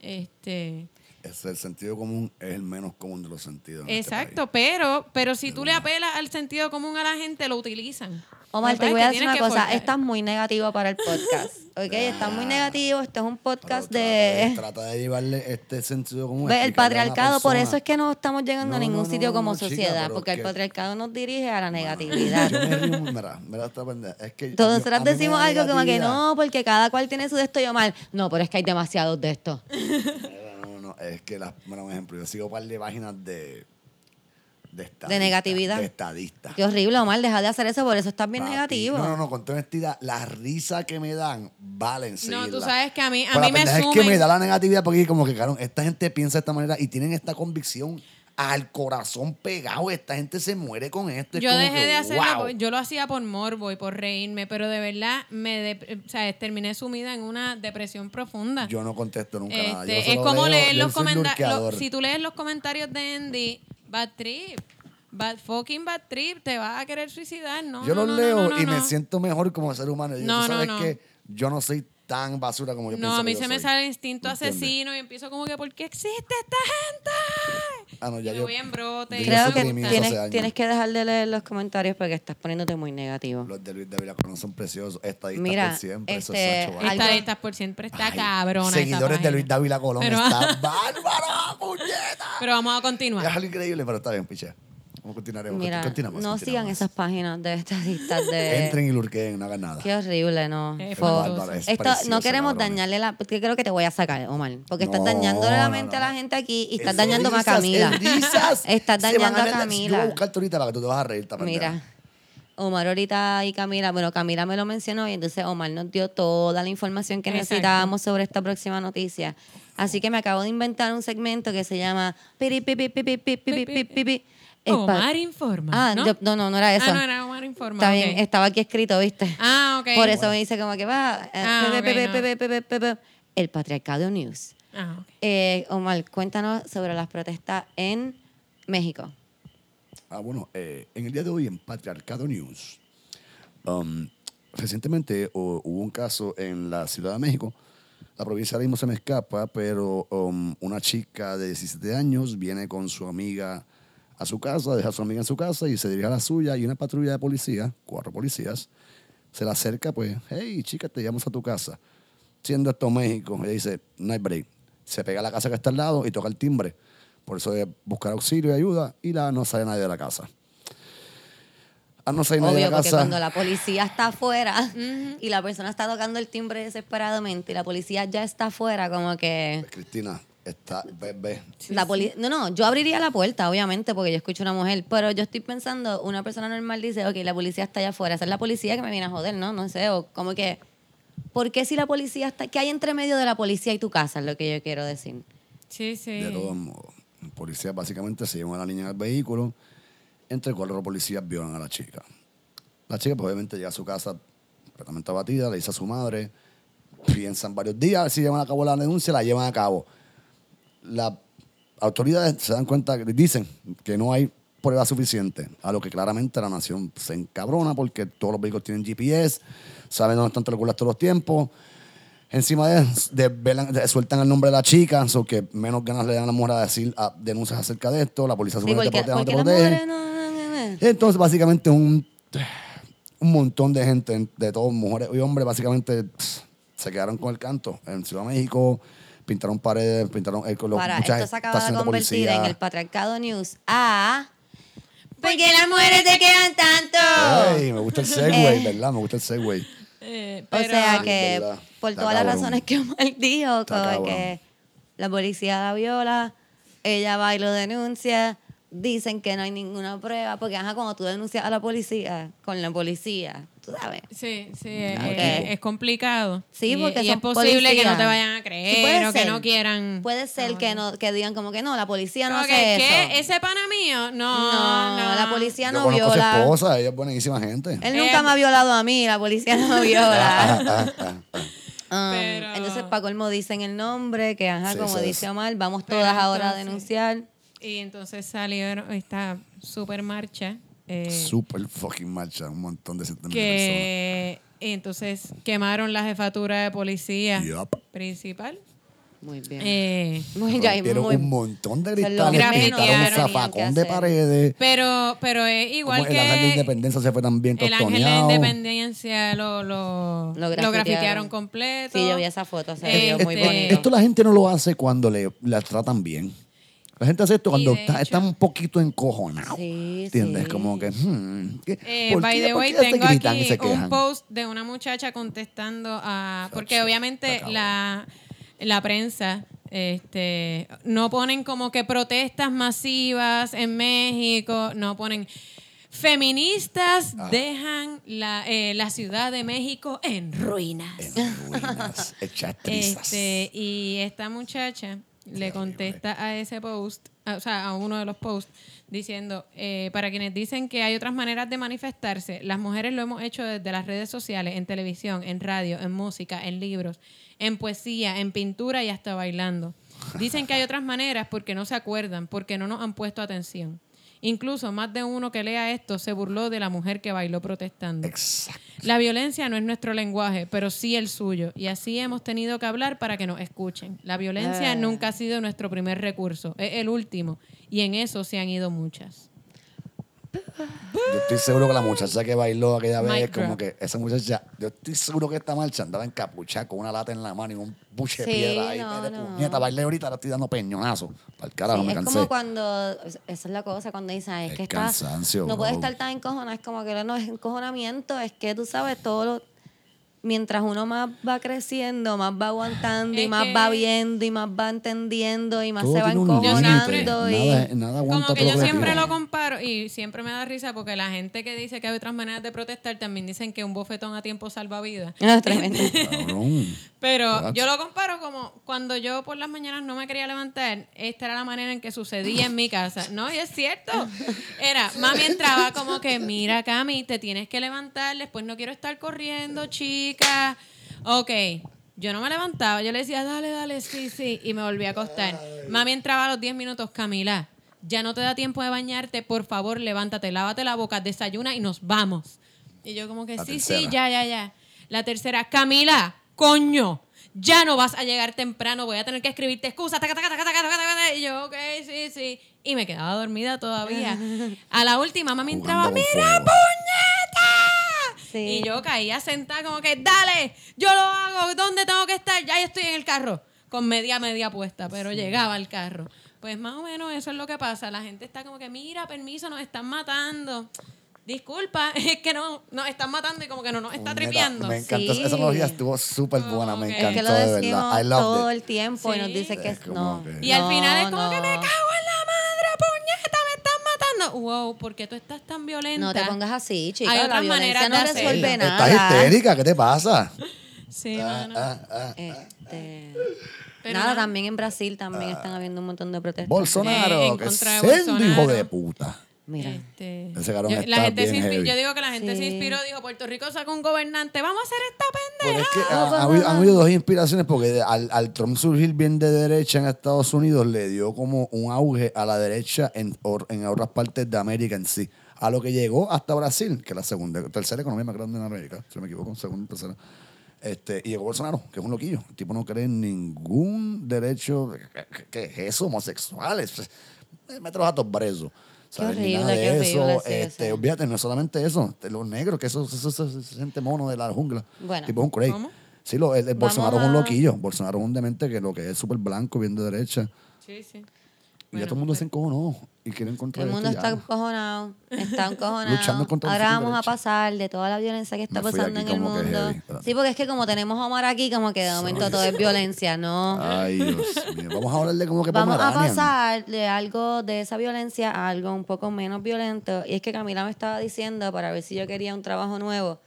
Este, Es el sentido común es el menos común de los sentidos. en este exacto, pero, pero si tú le apelas al sentido común a la gente, lo utilizan. Omar, te voy a decir una cosa. Estás muy negativo para el podcast. <laughs> ¿Ok? Estás muy negativo. Este es un podcast de. Trata, <laughs> trata de llevarle este sentido común. Ve, el patriarcado, por eso es que no estamos llegando a ningún no, sitio no, como chica, sociedad, porque el patriarcado nos dirige a la negatividad. Yo me río, <laughs> mira, mira esta pendeja. Es que Todos decimos algo como que no, porque cada cual tiene su de esto y yo mal. No, pero es que hay demasiados de esto. No, es que, las, bueno, un ejemplo, yo sigo un par de páginas de... De, De negatividad. De estadistas. Qué horrible, Omar, deja de hacer eso, por eso estás bien Papi, negativo. No, no, no, con toda honestidad, la risa que me dan valen No, tú sabes que a mí, a Pero mí la me sumen. es que me da la negatividad porque como que, cabrón, esta gente piensa de esta manera y tienen esta convicción al corazón pegado. Esta gente se muere con esto. Es Yo dejé que, de hacerlo, wow. yo lo hacía por morbo y por reírme, pero de verdad me de- o sea, terminé sumida en una depresión profunda. Yo no contesto nunca nada. Este, es como leo, leer los comentarios. Si tú lees los comentarios de Andy, bad trip. Bad fucking bad trip, te vas a querer suicidar, ¿no? yo no, los no, leo no, y me siento mejor como ser humano. No, tú sabes que yo no soy tan basura como yo No, pienso a mí que yo se me soy. sale el instinto ¿Me entiendes? asesino y empiezo como que, ¿por qué existe esta gente? Ah, no, Y ya me yo, voy en brote. yo y Creo no que tienes, tienes que dejar de leer los comentarios porque estás poniéndote muy negativo. los de Luis de Villacolón son preciosos. Estadistas Mira, por siempre. eso este, es. Estadistas por siempre está Ay, cabrona. esa Seguidores de. Luis Dávila Colón. Pero- Está <laughs> bárbaro, puñeta. Pero vamos a Es continuar. algo increíble, pero está bien, piche. Vamos a continuar. Mira, continuamos, no continuamos. sigan esas páginas de estadistas de... Entren y lurqueen, no hagan nada. Qué horrible, ¿no? Bárbaro, es Esto, precioso, no queremos dañarle la... Porque creo que te voy a sacar, Omar. Porque estás No, dañándole la no, mente no. a la gente aquí y estás Es dañándome a Camila. Estás Se van dañando a ver- Yo voy a Camila. buscarte ahorita para que tú te vas a reír. esta pendeja. Mira, Omar ahorita y Camila, bueno, Camila me lo mencionó y entonces Omar nos dio toda la información que Exacto. necesitábamos sobre esta próxima noticia. Así que me acabo de inventar un segmento que se llama Piri, pi, pi, pi, pi, pi, pi, pi, pi, pi. Es pa- Omar informa. Ah, ¿no? yo- no, no, no era eso. Ah, no era Omar informa. Está bien, estaba aquí escrito, ¿viste? Ah, ok. Por eso me dice como que va. Ah, El Patriarcado News. Ah, ok. Eh, Omar, cuéntanos sobre las protestas en México. Ah, bueno, eh, en el día de hoy en Patriarcado News, um, recientemente hubo un caso en la Ciudad de México. La provincia ahora mismo se me escapa, pero um, una chica de 17 años viene con su amiga a su casa, deja a su amiga en su casa y se dirige a la suya y una patrulla de policía, cuatro policías, se le acerca, pues, hey, chica, te llamamos a tu casa. Siendo esto México, ella dice, no hay break. Se pega a la casa que está al lado y toca el timbre. Por eso es buscar auxilio y ayuda y la, no sale nadie de la casa. Ah, no sale nadie de Obvio, la porque casa. cuando la policía está afuera y la persona está tocando el timbre desesperadamente y la policía ya está afuera, como que... Pues, Cristina, está, ve, ve. la poli- no, no, yo abriría la puerta, obviamente, porque yo escucho a una mujer, pero yo estoy pensando, una persona normal dice, ok, la policía está allá afuera, esa es la policía que me viene a joder, ¿no? No sé, o como que, ¿por qué si la policía está, qué hay entre medio de la policía y tu casa? Es lo que yo quiero decir. Sí, sí. De todos modos. El policía básicamente se llevó a la niña en el vehículo, entre cuatro policías violan a la chica. La chica, pues obviamente llega a su casa completamente abatida, le dice a su madre, piensan varios días, a ver si llevan a cabo la denuncia, la llevan a cabo. Las autoridades se dan cuenta, dicen que no hay prueba suficiente, a lo que claramente la nación se encabrona porque todos los vehículos tienen GPS, saben dónde están telculas todos los tiempos. Encima de, de, velan- de- sueltan el nombre de la chica, so que menos ganas le dan a la mujer a decir a- denuncias acerca de esto. La policía Sí, supone que te protege, no te protege. no, no. Entonces, básicamente, un, un montón de gente, de todos, mujeres y hombres, básicamente se quedaron con el canto. En Ciudad de México pintaron paredes, pintaron eh, los, Para, muchas esto se acaba de convertir policía. en el Patriarcado News a... ¿Por qué las mujeres te quedan tanto? Ey, me gusta el <laughs> segue, Eh. ¿verdad? Me gusta el segue. Eh, O pero- sea que verdad. por todas las razones que Omar <laughs> dijo, como que la policía la viola, ella va y lo denuncia, dicen que no hay ninguna prueba, porque ajá, cuando tú denuncias a la policía, con la policía, tú sabes. Sí, sí, es, Ok. es- es complicado. Sí, porque y, son es posible que no te vayan a Sí, creer o que no quieran. Puede ser que no que digan como que no, la policía no Como hace que, eso. ¿qué? ¿Ese pana mío? No, no, no. la policía Yo no conozco a su viola. esposa, ella es buenísima gente. Él nunca Eh, me ha violado a mí, la policía no viola. Ah, ah, ah. Um, Pero- Entonces, para colmo dicen el nombre, que ajá, Sí, como sí, dice sí. Omar, vamos Pero todas ahora a denunciar. Y entonces salió esta super marcha eh, Super fucking marcha, un montón de cientos de que entonces quemaron la jefatura de policía personas. Principal. Muy bien. Eh, muy, ya, Rompieron muy- un montón de cristales, que pintaron un que zafacón de paredes. pero, pero es igual Como el ángel de que independencia se fue también el ángel de independencia lo, lo, Lo lo grafitearon. grafitearon completo. Sí, yo vi esa foto, se veía muy Este, bonito. Esto la gente no lo hace cuando le, la tratan bien. La gente hace esto Y cuando está, está un poquito encojonado. Sí, ¿Entiendes? sí. Como que, hmm, ¿qué- Eh, ¿por by qué- the por way, se tengo y aquí se un post de una muchacha contestando a... Porque Chacho, obviamente la, la prensa este, no ponen como que protestas masivas en México, no ponen... Feministas Ah. dejan la, eh, la Ciudad de México en ruinas. En ruinas, hechas. Este, y esta muchacha le contesta a ese post, a- o sea, a uno de los posts, diciendo, eh, para quienes dicen que hay otras maneras de manifestarse, las mujeres lo hemos hecho desde las redes sociales, en televisión, en radio, en música, en libros, en poesía, en pintura y hasta bailando. Dicen que hay otras maneras porque no se acuerdan, porque no nos han puesto atención. Incluso más de uno que lea esto se burló de la mujer que bailó protestando. Exacto. La violencia no es nuestro lenguaje, pero sí el suyo. Y así hemos tenido que hablar para que nos escuchen. La violencia Ah. nunca ha sido nuestro primer recurso, es el último. Y en eso se han ido muchas. Yo estoy seguro que la muchacha que bailó aquella vez, como que esa muchacha, yo estoy seguro que esta marcha andaba encapuchada con una lata en la mano y un buche de Sí, piedra ahí. no, de no. puñeta, bailé ahorita, ahora estoy dando peñonazo. Para el carajo, Sí, me es cansé. como cuando, esa es la cosa, cuando dicen, es El que está, cansancio, no puede bro. estar tan encojonado, es como que no es encojonamiento, es que tú sabes, todo lo, mientras uno más va creciendo, más va aguantando y más que- va viendo y más va entendiendo y más Todo se va encojonando y... Nada, nada aguanta Como que yo siempre lo comparo y siempre me da risa porque la gente que dice que hay otras maneras de protestar también dicen que un bofetón a tiempo salva vidas. <laughs> Ah, tremendo. <laughs> Pero That's- yo lo comparo como cuando yo por las mañanas no me quería levantar, esta era la manera en que sucedía en mi casa. No, y es cierto. Era, mami entraba como que, mira, Cami, te tienes que levantar, después no quiero estar corriendo, chica. Ok. Yo no me levantaba, yo le decía, dale, dale, sí, sí, y me volví a acostar. Mami entraba a los 10 minutos, Camila, ya no te da tiempo de bañarte, por favor, levántate, lávate la boca, desayuna y nos vamos. Y yo como que, La sí, sí, ya, ya, ya. La tercera, Camila, coño, ya no vas a llegar temprano, voy a tener que escribirte excusas. taca, taca, taca, taca, taca, taca. Y yo, ok, sí, sí. Y me quedaba dormida todavía. <laughs> A la última, mami entraba, ¡mira, puñeta! Sí. Y yo caía sentada como que, dale, yo lo hago, ¿dónde tengo que estar? Ya estoy en el carro. Con media, media puesta, pero llegaba al carro. Pues más o menos eso es lo que pasa. La gente está como que, mira, permiso, nos están matando. Disculpa, <laughs> es que no, nos están matando y como que no nos está tripeando. Me encantó. Sí. Esa analogía estuvo súper buena. Me Ok. encantó, Es que lo de decimos verdad. I todo it. el tiempo y nos Sí. dice que Es no. que- Y al no, final es como que me no. cago en la madre, puñeta, Wow, ¿por qué tú estás tan violenta? No te pongas así, chica. Hay la violencia maneras no Estás nada. histérica, ¿qué te pasa? Sí, Ah, mano. ah, ah. Este, Pero nada, también en Brasil también están habiendo un montón de protestas. Bolsonaro, Eh, en que sendo hijo de puta. Mira. Este, yo, la gente se bien inspi- heavy. yo digo que la gente se Sí. inspiró, dijo, Puerto Rico sacó un gobernante, vamos a hacer esta pendeja. es que ha- ha habido- han habido dos inspiraciones, porque al, al Trump surgir bien de derecha en Estados Unidos, le dio como un auge a la derecha en, or- en otras partes de América en sí. A lo que llegó hasta Brasil, que es la segunda, tercera economía más grande en América, si no me equivoco, segunda, tercera. Este, y llegó Bolsonaro, que es un loquillo. El tipo no cree en ningún derecho. ¿Qué, qué es eso? Homosexuales. Mete los gatos horrible, nada de horrible, eso. sí, este, sí. Olvídate, no es solamente eso. Los negros, que eso, eso, eso- eso se siente mono de la jungla. Bueno. Tipo un crazy. ¿Cómo? Sí, lo, el, el Bolsonaro es un loquillo. Bolsonaro es un demente que lo que es súper blanco, bien de derecha. Sí, sí. y ya todo el mundo se encojonó y quiere encontrar El mundo está encojonado, está <laughs> encojonado. Luchando contra Ahora vamos a pasar de toda la violencia que está pasando en el mundo. Sí, porque es que como tenemos a Omar aquí, como que de momento todo es violencia, ¿no? Ay, Dios mío. Vamos a hablar de como que Vamos a pasar de algo, de esa violencia a algo un poco menos violento. Y es que Camila me estaba diciendo, para ver si yo quería un trabajo nuevo,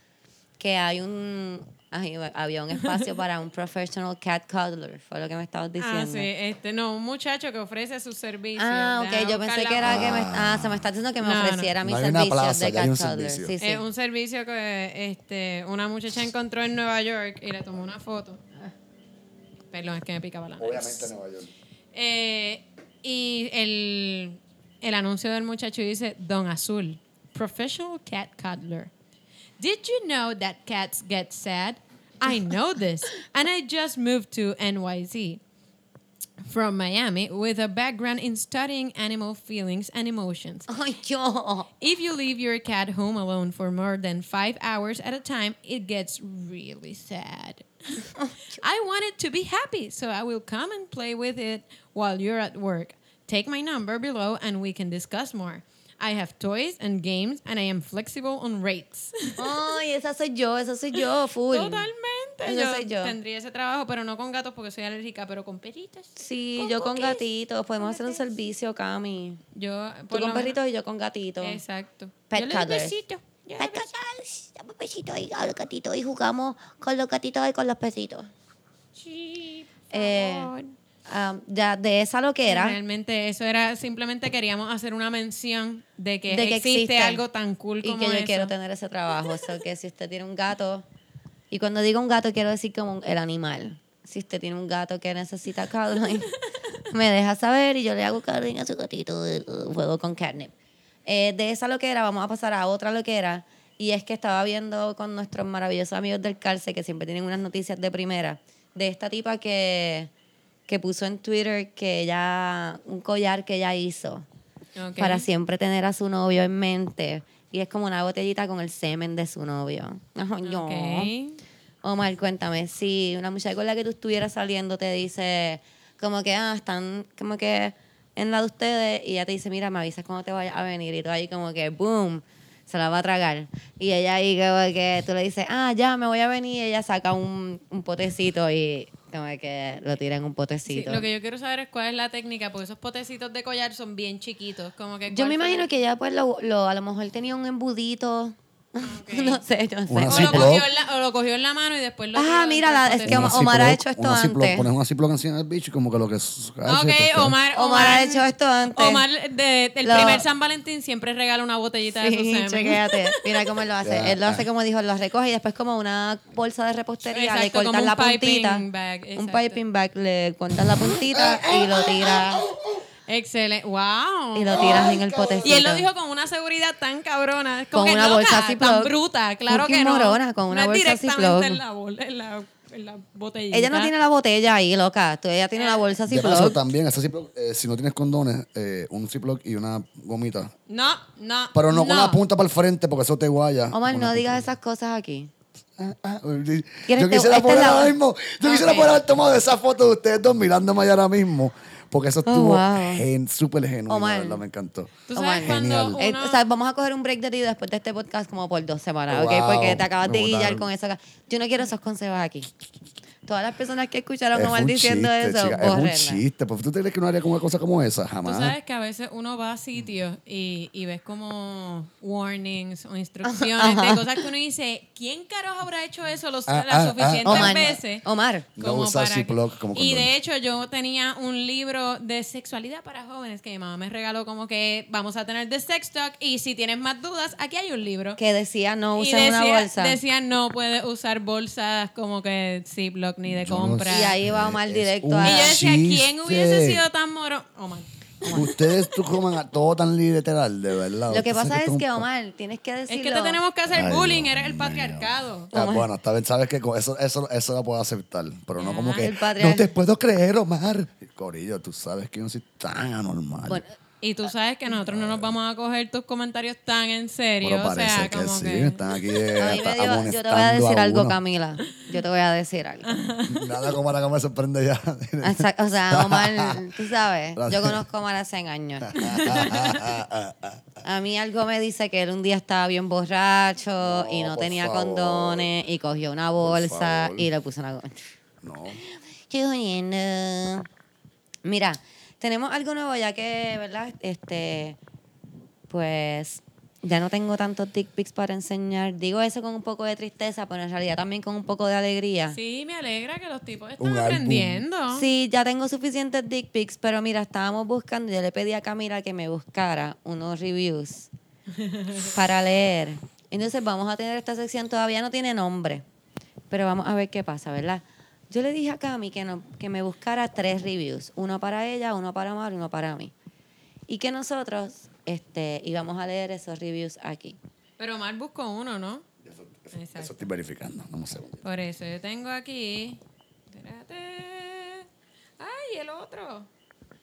que hay un ay, había un espacio <laughs> para un professional cat cuddler, fue lo que me estabas diciendo. Ah, sí, este, no, un muchacho que ofrece sus servicios. Ah, ok, yo pensé que era que me... Ah, se me está diciendo que me No, no. ofreciera mis No una servicios plaza, de cat cuddler. servicio. Sí, sí. Es un servicio que este, una muchacha encontró en Nueva York y le tomó una foto. Ah, Perdón, es que me picaba la nariz. Obviamente Nueva York. Eh, y el, el anuncio del muchacho dice Don Azul, professional cat cuddler. Did you know that cats get sad? I know this, and I just moved to NYC from Miami with a background in studying animal feelings and emotions. <laughs> Yo. If you leave your cat home alone for more than five hours at a time, it gets really sad. <laughs> I want it to be happy, so I will come and play with it while you're at work. Take my number below and we can discuss more. I have toys and games and I am flexible on rates. <laughs> Ay, esa soy yo, esa soy yo, full. Totalmente. Esa Yo, soy yo. tendría ese trabajo, pero no con gatos porque soy alérgica, pero con perritos. Sí, Con yo con gatitos. Podemos hacer un servicio, Cami. Yo, Tú con perritos y yo con gatitos. Exacto. Pet yo cuddlers. Dame besitos ahí a los gatitos y jugamos con los gatitos y con los pesitos. Sí, por Eh, favor. Ah, ya de esa lo que era. Realmente eso era, simplemente queríamos hacer una mención de que, De que existe, algo tan cool y como que yo eso. quiero tener ese trabajo. O sea, que si usted tiene un gato, y cuando digo un gato quiero decir como el animal. Si usted tiene un gato que necesita cuddling, <laughs> me deja saber y yo le hago cuddling a su gatito, juego con catnip. Eh, de esa lo que era, vamos a pasar a otra lo que era. Y es que estaba viendo con nuestros maravillosos amigos del Calce, que siempre tienen unas noticias de primera, de esta tipa que, que puso en Twitter que ella, un collar que ella hizo para siempre tener a su novio en mente. Y es como una botellita con el semen de su novio. <laughs> Ay, yo. Ok. Omar, cuéntame, si una muchacha con la que tú estuvieras saliendo te dice como que, ah, están como que en la de ustedes y ella te dice, mira, me avisas cuando te vayas a venir y tú ahí como que, boom, se la va a tragar. Y ella ahí como que tú le dices, ah, ya, me voy a venir y ella saca un, un potecito y como que lo tira en un Sí, potecito. lo que yo quiero saber es cuál es la técnica, porque esos potecitos de collar son bien chiquitos. Como que Yo me fue imagino la- que ella pues lo, lo- a lo mejor tenía un embudito. <laughs> no sé, yo no sé. Una o, lo cogió en la, o lo cogió en la mano y después lo Ah, mira, la- del es que. Omar- Omar ha hecho esto antes. Pones una Ziploc encima del bicho y como que lo que es... Ok, sí, Omar, Omar ha hecho esto antes. Omar, de, el Lo- primer San Valentín siempre regala una botellita de su Sí, semen. chequéate. Mira cómo él lo hace. <laughs> Ya. Él lo hace como dijo, lo recoge y después como una bolsa de repostería le Exacto, como cortas la puntita. piping bag, un piping bag, le cortas la puntita y lo tiras <laughs> Excelente. Wow. y lo tiras en el potecito. Y él lo dijo con una seguridad tan cabrona. Con una loca, bolsa tan Ziploc. bruta. Claro que no. morona, con una no es bolsa directamente Ziploc. en la, en la, en la botellita. Ella no tiene la botella ahí, loca. Tú, ella tiene una bolsa así paso, también, esa Ziploc, eh, si no tienes condones, eh, un Ziploc y una gomita. No, no. Pero no, con la punta para el frente porque eso te guaya. Omar, no la digas esas cosas aquí. Ah, ah, ¿Quieres Yo quisiera la- ahora mismo. Yo quisiera poder haber tomado esa foto de ustedes dos mirándome allá ahora mismo. Porque eso estuvo Oh, wow. gen- súper genuino, Omar. la verdad, me encantó. Tú Omar, sabes cuando Genial. uno... Eh, o sea, vamos a coger un break de ti después de este podcast como por dos semanas, ¿ok? Wow, Porque te acabas de guillar con eso. acá. Yo no quiero esos consejos aquí. Todas las personas que escucharon a Es Omar un diciendo chiste, eso, chica, es un chiste. ¿Por qué tú te crees que uno haría una cosa como esa? Tú Jamás. sabes que a veces uno va a sitios y, y ves como warnings o instrucciones de cosas que uno dice, ¿quién carajo habrá hecho eso los, Ah, las ah, ah, suficientes Omar, veces? Omar, No como usar para como y de hecho yo tenía un libro de sexualidad para jóvenes que mi mamá me regaló como que vamos a tener de sex talk y si tienes más dudas, aquí hay un libro. que decía no usen una bolsa. decía no puedes usar bolsas como que Ziploc ni de Yo no compra. Y ahí va Omar directo a... Y yo decía, ¿quién hubiese sido tan moro? Omar. Ustedes tú coman a todo tan literal, de verdad. Lo que pasa es que, Omar, tienes que decirlo. Es que te tenemos que hacer Ay, bullying, Dios eres el mío. patriarcado. Ah, bueno, está bien, sabes que eso, eso, eso lo puedo aceptar, pero no como Ah, que el patriar- no te puedo creer, Omar. Corillo, tú sabes que yo no soy tan anormal. Bueno, Y tú sabes que nosotros no nos vamos a coger tus comentarios tan en serio. Bueno, o sea, que como sí, que... están aquí eh, a mí me hasta dio- yo te voy a decir algo. Camila. Yo te voy a decir algo. <laughs> Nada como ahora que me sorprende ya. Exacto, O sea, Omar, tú sabes, yo conozco a Omar hace años. <laughs> A mí algo me dice que él un día estaba bien borracho y No, tenía favor. condones y cogió una bolsa y le puso una no. Jodiendo. Mira, tenemos algo nuevo ya que, ¿verdad? Este, pues ya no tengo tantos dick pics para enseñar. Digo eso con un poco de tristeza, pero en realidad también con un poco de alegría. Sí, me alegra que los tipos están aprendiendo. Sí, ya tengo suficientes dick pics, pero mira, estábamos buscando, yo le pedí a Camila que me buscara unos reviews <laughs> para leer. Entonces vamos a tener esta sección, todavía no tiene nombre, pero vamos a ver qué pasa, ¿verdad? Yo le dije a Cami que, no, que me buscara tres reviews, uno para ella, uno para Mar y uno para mí. Y que nosotros Este, y vamos a leer esos reviews aquí. Pero mal busco uno, ¿no? Eso, eso- Exacto. eso estoy verificando. Dame un segundo. Por eso yo tengo aquí. Espérate. Ay, el otro.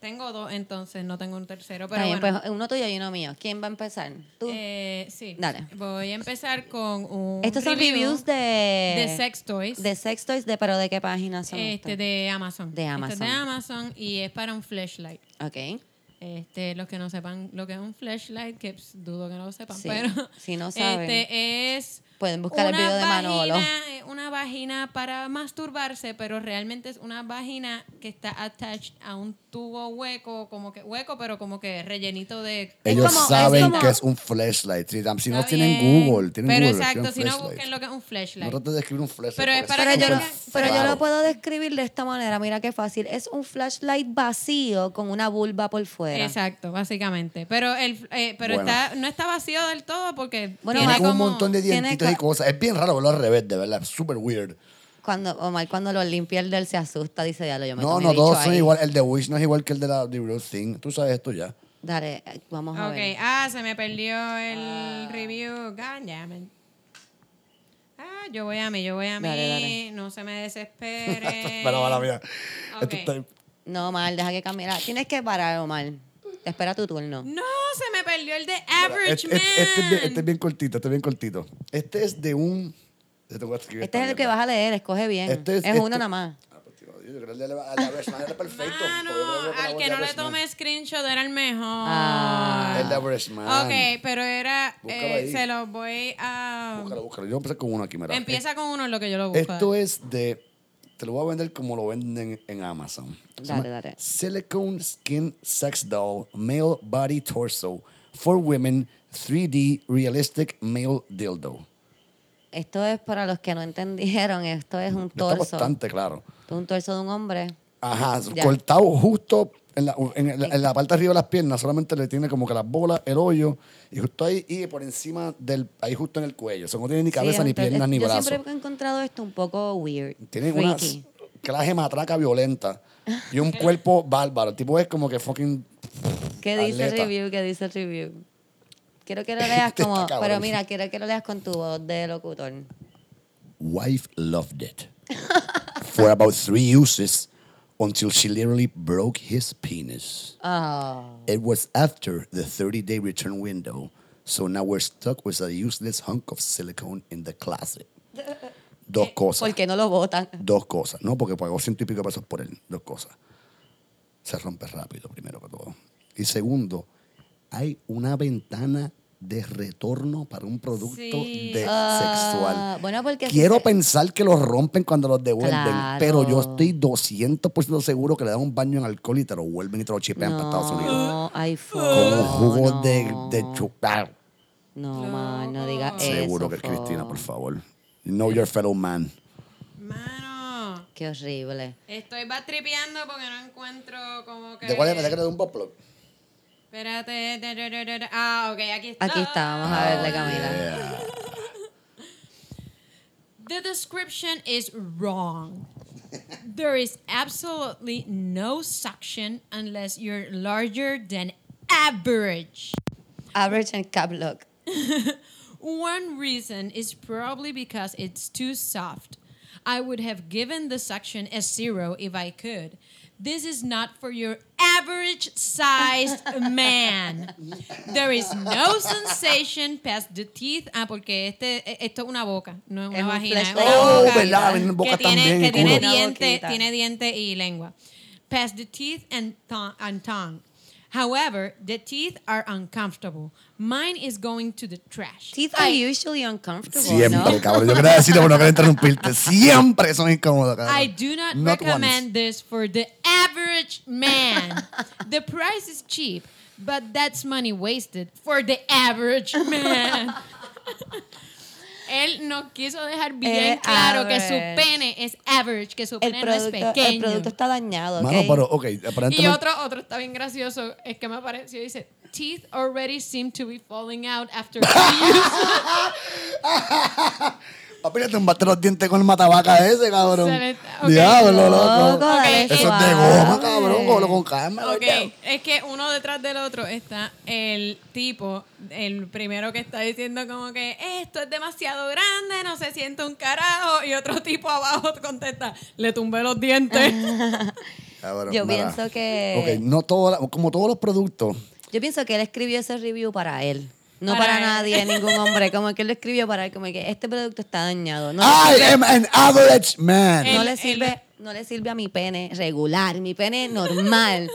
Tengo dos, entonces no tengo un tercero. Pero bueno. pues uno tuyo y uno mío. ¿Quién va a empezar? ¿Tú? Eh, sí. Dale. Voy a empezar con un. Estos son review reviews de... de sex toys. De sex toys, de, pero ¿de qué página son este, estos? de Amazon. De Este es Amazon. de Amazon y es para un flashlight. Ok. Este, los que no sepan lo que es un flashlight, que pues, dudo que no lo sepan, Sí, pero si no saben, este es pueden buscar el una video de Manolo. vagina, eh, Una vagina para masturbarse, pero realmente es una vagina que está attached a un tubo hueco, como que hueco, pero como que rellenito de Ellos como- es saben como- que es un flashlight. Si, si no tienen. Google, tienen Pero Google, exacto, si no flashlight. busquen lo que es un No flashlight. trates de escribir un flashlight. Pero es para Pero yo, lo, pero yo lo puedo describir de esta manera. Mira qué fácil. Es un flashlight vacío con una vulva por fuera. Exacto, básicamente. Pero el eh, pero Bueno. está no está vacío del todo porque Bueno, tiene Tiene un como montón de dientitos y co- cosas. Es bien raro verlo al revés, de verdad. Súper weird. Cuando Omar cuando lo limpia el del se asusta, dice, ya lo yo me No, no, todos son ahí". igual. El de Wish no es igual que el de la The Real Thing. Tú sabes esto ya. Dale, eh, vamos a Ok, ver. ah, se me perdió el review. God damn it. Ah, yo voy a mí, yo voy a mí. Dale, dale. No se me <laughs> desespere. Pero mala mía. Ok. Esto está- No, Omar, deja que cambie. Tienes que parar, Omar. Espera tu turno. No, se me perdió el de Mira, Average este, este- este es bien, Man. este es bien cortito, este es bien cortito. Este es de un... Este, voy a escribir Este esta es el que vas a leer, escreo bien. Este es es- uno este- nada más. Ah, yo creo que el de Average Man era perfecto. Mano, al que no le Man- tome screenshot era el mejor. Ah. El de Average Man. Ok, pero era. Eh, se los voy a. Búscalo, búscalo. Yo voy a empezar con uno aquí, mira. Empieza con uno en lo que yo lo busco. Esto es de. Te lo voy a vender como lo venden en Amazon. Se Dale, dale. Silicone Skin Sex Doll Male Body Torso for Women 3D Realistic Male Dildo. Esto es para los que no entendieron. Esto es un Está torso. bastante claro. Esto es un torso de un hombre. Ajá, Ya. cortado justo en la, en, la- en la parte de arriba de las piernas, solamente le tiene como que las bolas, el hoyo, y justo ahí, y por encima del, ahí justo en el cuello. O sea, no tiene ni cabeza, ni piernas, ni yo brazos. siempre he encontrado esto un poco weird. Tiene una clase matraca violenta y un <laughs> cuerpo bárbaro. El tipo es como que fucking. ¿Qué dice el review? ¿Qué dice el review? Quiero que lo <laughs> leas Este está como... Pero mira, quiero que lo leas con tu voz de locutor. Wife loved it <laughs> for about three uses until she literally broke his penis. Ah. It was after the 30 day return window, so now we're stuck with a useless hunk of silicone in the closet. <laughs> Dos cosas. ¿Por qué no lo votan? Dos cosas. No, porque pagó ciento y pico pesos por él. Dos cosas. Se rompe rápido, primero que todo. Y segundo, hay una ventana de retorno para un producto Sí. de Ah, sexual. bueno, porque Quiero se- pensar que los rompen cuando los devuelven, Claro. pero yo estoy 200% seguro que le dan un baño en alcohol y te lo vuelven y te lo chipean para Estados Unidos. No, iPhone. Con un jugo no. de, de chupar. No, man, no digas eso. Seguro que es. Cristina, por favor. Know your fellow man. Mano, Qué horrible. estoy batripeando porque no encuentro como que. ¿De cuál es? ¿De qué de un pop? Espérate. da, da, da, da, da. Ah, ok, aquí está. Aquí está, vamos a verle, Camila. Yeah. <laughs> The description is wrong. there is absolutely no suction unless you're larger than average. Average and cap lock. <laughs> One reason is probably because it's too soft. I would have given the suction a zero if I could. This is not for your average sized man. There is no sensation past the teeth. Ah, porque este, esto es una boca, no es una Es un vagina. Es una Oh, boca verdad, vienen bocas que tiene, también, que tiene diente, tiene diente y lengua. Past the teeth and, tongue- and tongue. However, the teeth are uncomfortable. Mine is going to the trash. Teeth are usually uncomfortable, Siempre, ¿no? cabrón. Yo quería decirlo, pero no quería interrumpirte. Siempre son incómodos, cabrón. I do not, Not recommend this for the average man. <laughs> the price is cheap, but that's money wasted for the average man. <laughs> Él nos quiso dejar bien Es claro que su pene es average, que su El pene no es producto, el pequeño. producto está dañado, Y otro, otro está bien gracioso, es que me apareció y dice, teeth already seem to be falling out after <laughs> two years. <laughs> Papi, le tumbaste los dientes con el matabaca ese, cabrón. Diablo, loco. Eso es de goma, cabrón. Cógelo con calma. Ok, ¿verdad? es que uno detrás del otro está el tipo, el primero que está diciendo como que esto es demasiado grande, no se siente un carajo, y otro tipo abajo contesta, le tumbé los dientes. <laughs> Cabrón, Yo pienso que- Ok, no todo, como todos los productos. Yo pienso que él escribió ese review para él. No Para nadie, ningún hombre. Como que él lo escribió para él. Como que este producto está dañado. No, I le, am an average man. sirve, no le sirve, no le sirve a mi pene regular, mi pene normal.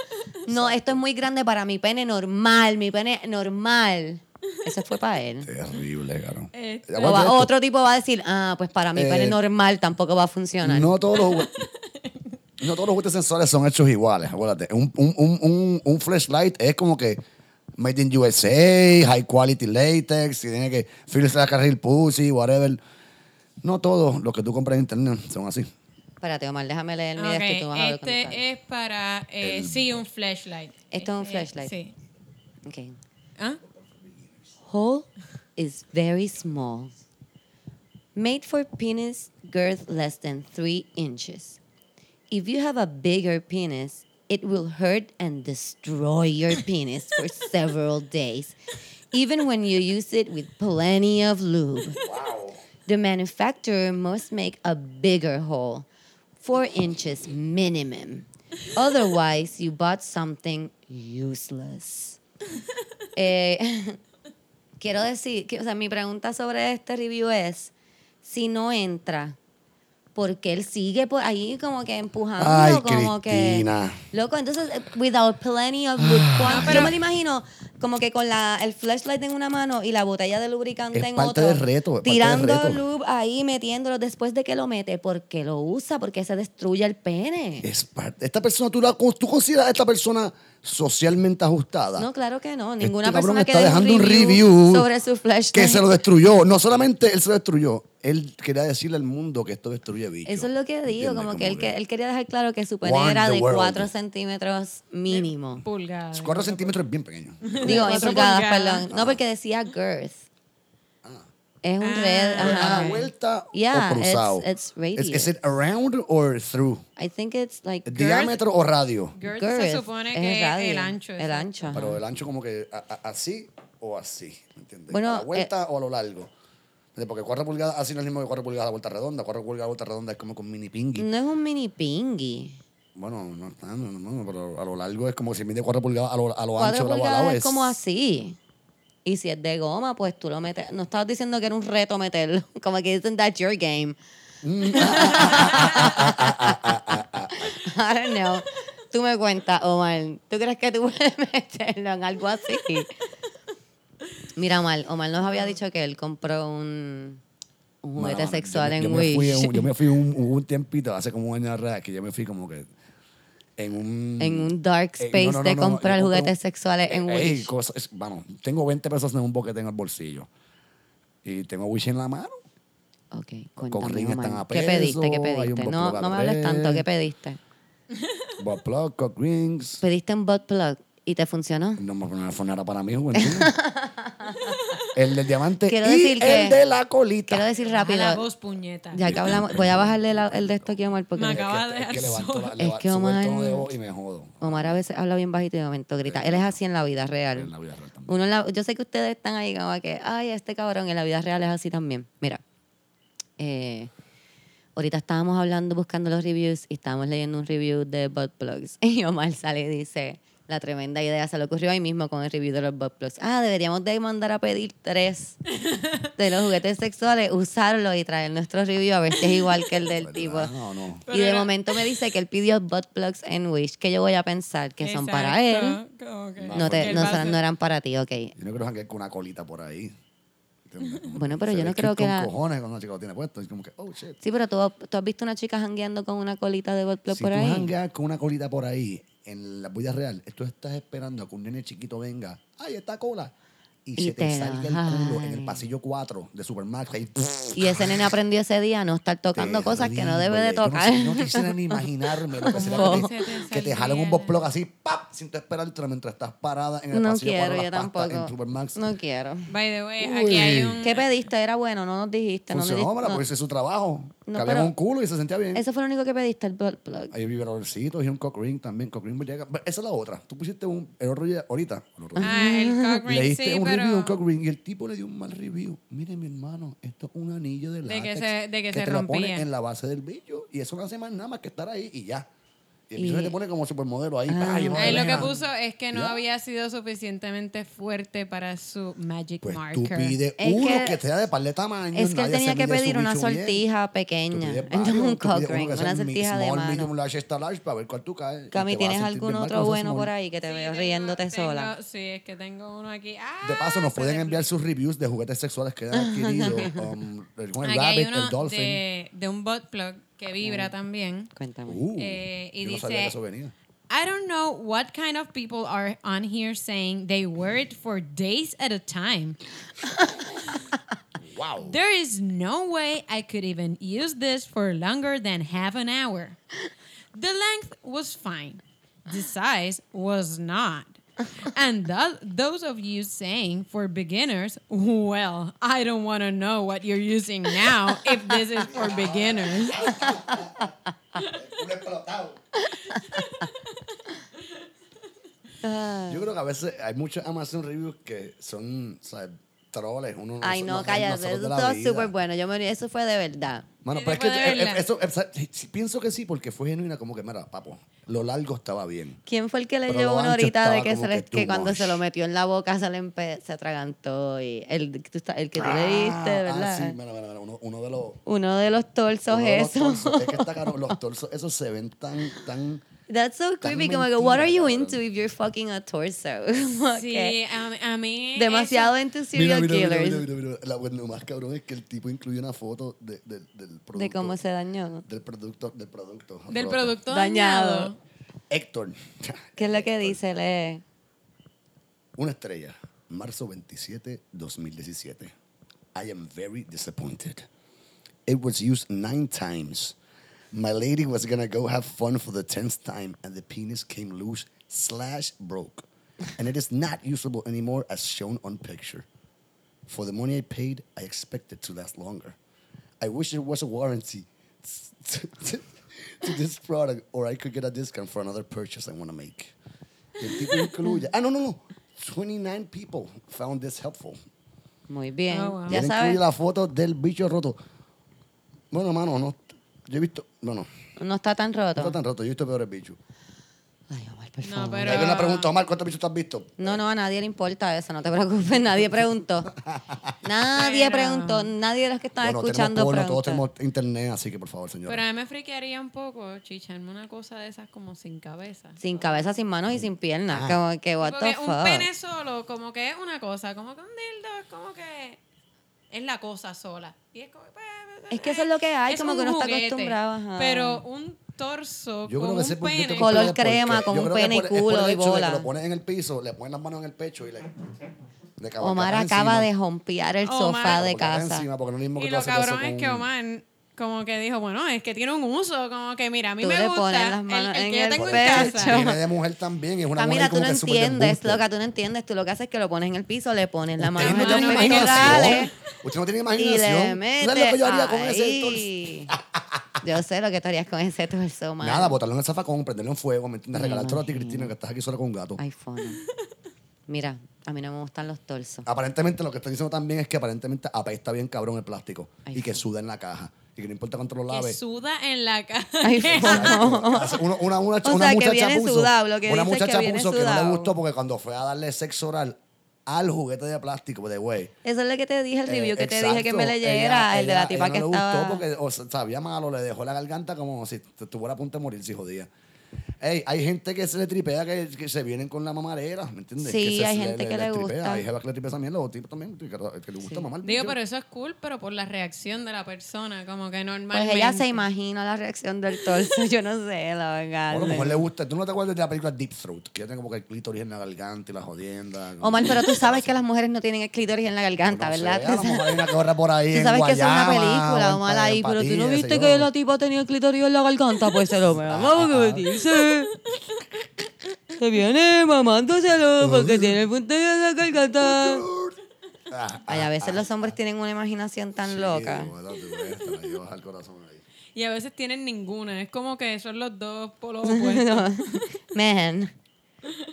No, esto es muy grande para mi pene normal, mi pene normal. Eso fue para él. Terrible, cabrón. Este- va- otro tipo va a decir, ah, pues para mi pene Eh, normal tampoco va a funcionar. No todos los no todos los juguetes sensores son hechos iguales, acuérdate. Un, un, un, un flashlight es como que made in USA, high quality latex, y tiene que filtrar la carril pussy, whatever. No todos los que tú compras en internet son así. Espérate, Omar, déjame leer mi Ok, esto y tú vas a este es para, eh, sí, un flashlight. Esto es un Eh, flashlight. Sí. Okay. ¿Ah? Hole is very small. Made for penis girth less than 3 inches. If you have a bigger penis, it will hurt and destroy your <laughs> penis for several days, even when you use it with plenty of lube. The manufacturer must make a bigger hole, 4 inches minimum. Otherwise, you bought something useless. <laughs> Eh, <laughs> quiero decir, que, o sea, mi pregunta sobre este review es, si no entra, porque él sigue por ahí como que empujando, Ay, como Cristina. que... Loco, entonces, without plenty of lube, ¿cuánto- yo me lo imagino como que con la, el flashlight en una mano y la botella de lubricante Es en parte otra. del reto, es parte del tirando reto. lube ahí, metiéndolo después de que lo mete, porque lo usa, porque se destruye el pene. Es parte. Esta persona, ¿tú, la, tú consideras a esta persona socialmente ajustada? No, claro que no. Ninguna Este cabrón persona que está dejando un review sobre su flashlight. que se lo destruyó. No solamente él se lo destruyó, él quería decirle al mundo que esto destruye bichos. Eso es lo que digo, ¿Entiendes? como que él, que él quería dejar claro que su pene era de world. 4 centímetros mínimo. Pulgadas. 4 centímetros es bien pequeño. Digo, en pulgadas. perdón. No, porque decía girth. Es un Ah. red, ¿A la vuelta Yeah, o cruzado? it's- it's ¿Es, radius. ¿Es it around or through? I think it's like ¿Diámetro o radio? Girth, girth. se supone es que es radio, el ancho. El ancho. ajá. Pero el ancho como que a- a- así o así, ¿me entiendes? Bueno, ¿A la vuelta o a lo largo? Porque 4 pulgadas así no es lo mismo que 4 pulgadas a vuelta redonda. 4 pulgadas a vuelta redonda es como con mini pingui. No es un mini pingui. Bueno, no está, no, no, no, pero a lo largo es como si mide 4 pulgadas, a lo, a lo 4 ancho a lado pulgadas es es como así. Y si es de goma, pues tú lo metes. No estabas diciendo que era un reto meterlo. <laughs> Como que isn't that your game. <laughs> I don't know. Tú me cuentas, Omar. ¿Tú crees que tú puedes <laughs> meterlo en algo así? Mira, Omar. Omar nos había dicho que él compró un, un juguete sexual yo en yo me fui Wish. yo me fui un, un tiempito, hace como un año atrás, que yo me fui como que en un... en un dark Eh, space no, no, no, de no, comprar juguetes sexuales en eh, ey, Wish. cosas- es- bueno, tengo 20 pesos en un boquete en el bolsillo. Y tengo Wish en la mano. Ok, Con ring están a ¿Qué pediste? ¿Qué pediste? bot No, me hables tanto. ¿Qué pediste? Butt plug, cock rings. ¿Pediste un butt plug y te funcionó? No me no para mí, juventud. <laughs> el del diamante Quiero y decir que- el de la colita. Quiero decir Baja la rápido, voz, puñeta. ya que hablamos, voy a bajarle la- el de esto aquí a Omar porque Me Es que- acaba de es que levanto la- Es que el Omar- tono de voz y me jodo. Omar a veces habla bien bajito y de momento grita. Él es así en la vida real. En la vida real también. Uno en la- yo sé que ustedes están ahí como que, ay, este cabrón en la vida real es así también. Mira, eh, ahorita estábamos hablando, buscando los reviews y estábamos leyendo un review de butt plugs. <laughs> Y Omar sale y dice, la tremenda idea se le ocurrió ahí mismo con el review de los butt plugs. Ah, deberíamos de mandar a pedir tres <laughs> de los juguetes sexuales, usarlos y traer nuestro review a ver si es igual que el del ¿Verdad? tipo. No, no. Y de era- momento me dice que él pidió butt plugs en Wish, que yo voy a pensar que son para él. Que- No, te, no, no eran para ti, ok. Yo no quiero janguear con una colita por ahí. Bueno, pero se yo no creo que con la- cojones cuando una chica lo tiene puesto. Es como que, oh, shit. Sí, pero tú, tú has visto una chica jangueando con una colita de butt plug si por tú ahí. jangueas con una colita por ahí, en la vida real, tú estás esperando a que un nene chiquito venga. ¡Ay, esta cola! y, Y se te, te salga el culo en el pasillo 4 de Supermax. Y ese nene aprendió ese día a no estar tocando cosas que no debe de tocar. No, no quisiera ni imaginarme lo que sería que <laughs> Se te, que te jalen un botplug así, ¡pap! sin te esperártelo mientras estás parada en el No pasillo quiero, 4 yo las pastas tampoco. en Supermax. No quiero. By the way, aquí hay un. ¿Qué pediste? ¿Era bueno? No nos dijiste. No me Funcionó, di- mira, no. pues ese es su trabajo. No, Cabía un culo y se sentía bien. Eso fue lo único que pediste, el butt plug. Hay vibradorcitos y un cock ring también. Cock ring llega. Esa es la otra. Tú pusiste un, el otro día, ahorita, el otro día, Ah, el cock ring, leíste sí, un pero. review, un cock ring, y el tipo le dio un mal review. Mire, mi hermano, esto es un anillo de De látex que se- de que se te lo pone rompía. en la base del bicho y eso no hace más nada más que estar ahí y ya. Y el Y- se te pone como supermodelo ahí. Ah. lleno de Ahí lo que puso es que no Ya. había sido suficientemente fuerte para su magic Pues marker. tú pides Es uno que- que, sea de par de tamaño. Es que él tenía que pedir una bien. sortija Tú pequeña. Entonces <laughs> un cock ring, una sortija de small, mano. medium, large, extra large para ver cuál tú caes. y Cami, ¿tienes algún bien otro bueno por ahí que te Sí, veo tengo- riéndote tengo- sola? Sí, es que tengo uno aquí. De paso, nos Ah, pueden enviar sus reviews de juguetes sexuales que hayan adquirido. <laughs> um, el, con el rabbit, el dolphin. de, un butt plug que vibra también. Cuéntame. Uh, Eh, y yo no sabía que eso venía. I don't know what kind of people are on here saying they wear it for days at a time. <laughs> Wow. There is no way I could even use this for longer than half an hour. The length was fine. The size was not. <laughs> And th- those of you saying for beginners, well, I don't want to know what you're using now if this is for beginners. Un explotado. <laughs> Yo creo que a veces hay muchos Amazon reviews que son, ¿sabes? Troles. Uno Ay, no, cállate. Eso súper bueno. Yo me, eso fue de verdad. Sí, pero es que eh, eso, eh, sí, pienso que sí, porque fue genuina, como que, mira, papo, lo largo estaba bien. ¿Quién fue el que le llevó una horita de que, se le- que que cuando se much. lo metió en la boca se le empe- se atragantó? Y el, que tú, el que tú le Ah, diste, ah, ¿verdad? sí, mira, mira, mira, uno, uno de los... Uno de los torsos uno de los esos. torsos, es que está <laughs> caro, los torsos, esos se ven tan, tan... That's so creepy. Como que, what are you into if you're fucking a torso? <laughs> Sí, a, mí- a mí. demasiado eso- into serial mira, mira, killers. mira, mira, mira. La- bueno, lo más cabrón es que el tipo incluye una foto de- de- del producto. De cómo se dañó. Del producto, del producto. Del roto. producto Dañado. dañado. Héctor. ¿Qué es lo que dice? Lee. Una estrella. Marzo 27, 2017. I am very disappointed. It was used nine times. My lady was gonna go have fun for the tenth time, and the penis came loose slash broke. And it is not usable anymore as shown on picture. For the money I paid, I expected to last longer. I wish there was a warranty to, to- to this product, or I could get a discount for another purchase I want to make. Y el tipo incluye. Ah, no, no, no. 29 people found this helpful. Muy bien. Oh, wow. Ya Él sabes, la foto del bicho roto. Bueno, mano, no. Yo he visto. Bueno, no está tan no está roto. tan roto. Yo he visto peores bichos. Ay, Omar, por No, pero- Hay una pregunta, Omar, ¿cuántos bichos tú has visto? No, no, a nadie le importa eso, no te preocupes, nadie preguntó. <laughs> Nadie Pero- preguntó, nadie de los que están bueno, escuchando tenemos porno, todos tenemos internet, así que por favor, señor. Pero a mí me friquearía un poco chicharme una cosa de esas como sin cabeza. Sin cabeza, sin manos y sin piernas. Ah. Como que, what Porque the un fuck. pene solo, como que es una cosa, como que un dildo es como que es la cosa sola. Y es, como, pues, Es que eso es lo que hay, como un que uno está acostumbrado, ajá. Pero un torso Yo con creo que ese un pene. Color crema, con un pene y culo y bola. que lo pones en el piso, le pones las manos en el pecho y le. le cabalgas Omar acaba encima. de jompear el Omar- sofá de casa. Encima, porque no es lo mismo que Y lo cabrón es que un- Omar como que dijo, bueno, es que tiene un uso, como que mira, a mí Tú me le gusta pones las el- manos el, en que yo tengo en casa. Viene de mujer también, es una Ah, mujer mira, tú como no que entiendes, embuste. loca, tú no entiendes. Tú lo que haces es que lo pones en el piso, le pones la mano Usted en no los imaginación. Usted no tiene y imaginación. le ¿Tú metes ¿Sabes lo que yo haría con ese torso? Yo sé lo que tú harías con ese torso, man. Nada, botarlo en el zafacón, prenderlo en fuego, ¿me entiendes? Regalártelo a ti. Cristina, que estás aquí sola con un gato. iPhone. Mira, a mí no me gustan los torsos. Aparentemente, lo que están diciendo también es que aparentemente apesta bien cabrón el plástico Ay, y que suda en la caja. Y que no importa cuánto lo Que lave. suda en la cara. <laughs> <laughs> Una, una, una, O una sea, que muchacha viene puso, sudado, lo que una que puso que no le gustó porque cuando fue a darle sexo oral al juguete de plástico, de güey. Eso es lo que te dije, el review Eh, que te dije que me leyera, Ella- el de la ella- tipa ella que no le estaba... gustó porque o sea, sabía malo, le dejó la garganta como si estuviera a punto de morir, si jodía. Ey, hay gente que se le tripea que, que se vienen con la mamadera, ¿me entiendes? Sí, que hay se gente que le tripea. gusta. Hay jevas que le tripean también, los tipos también, que, que le gusta Sí. mamar. Digo, pero eso es cool, pero por la reacción de la persona, como que normalmente. Pues ella se imagina la reacción del torso. <laughs> Yo no sé, la verdad. Bueno, a lo mejor le gusta. ¿Tú no te acuerdas de la película Deep Throat? Que ya tiene como que el clítoris en la garganta y la jodienda. Omar, pero tú sabes que las mujeres no tienen el clítoris en la garganta, No sé, ¿verdad? a lo mejor hay una que corre por ahí <laughs> Tú en sabes que eso es una película, o en Omar, ahí, pero tú no viste sé que yo. la tipa tenía el clítoris en la garganta, pues se lo me vamos a Se viene mamándoselo porque tiene el punto en la garganta. Ah, Ay, a veces los hombres tienen una imaginación tan Sí, loca. bueno, tú ves, te la llevas al corazón ahí. Y a veces tienen ninguna. Es como que son los dos polos <laughs> opuestos. Man.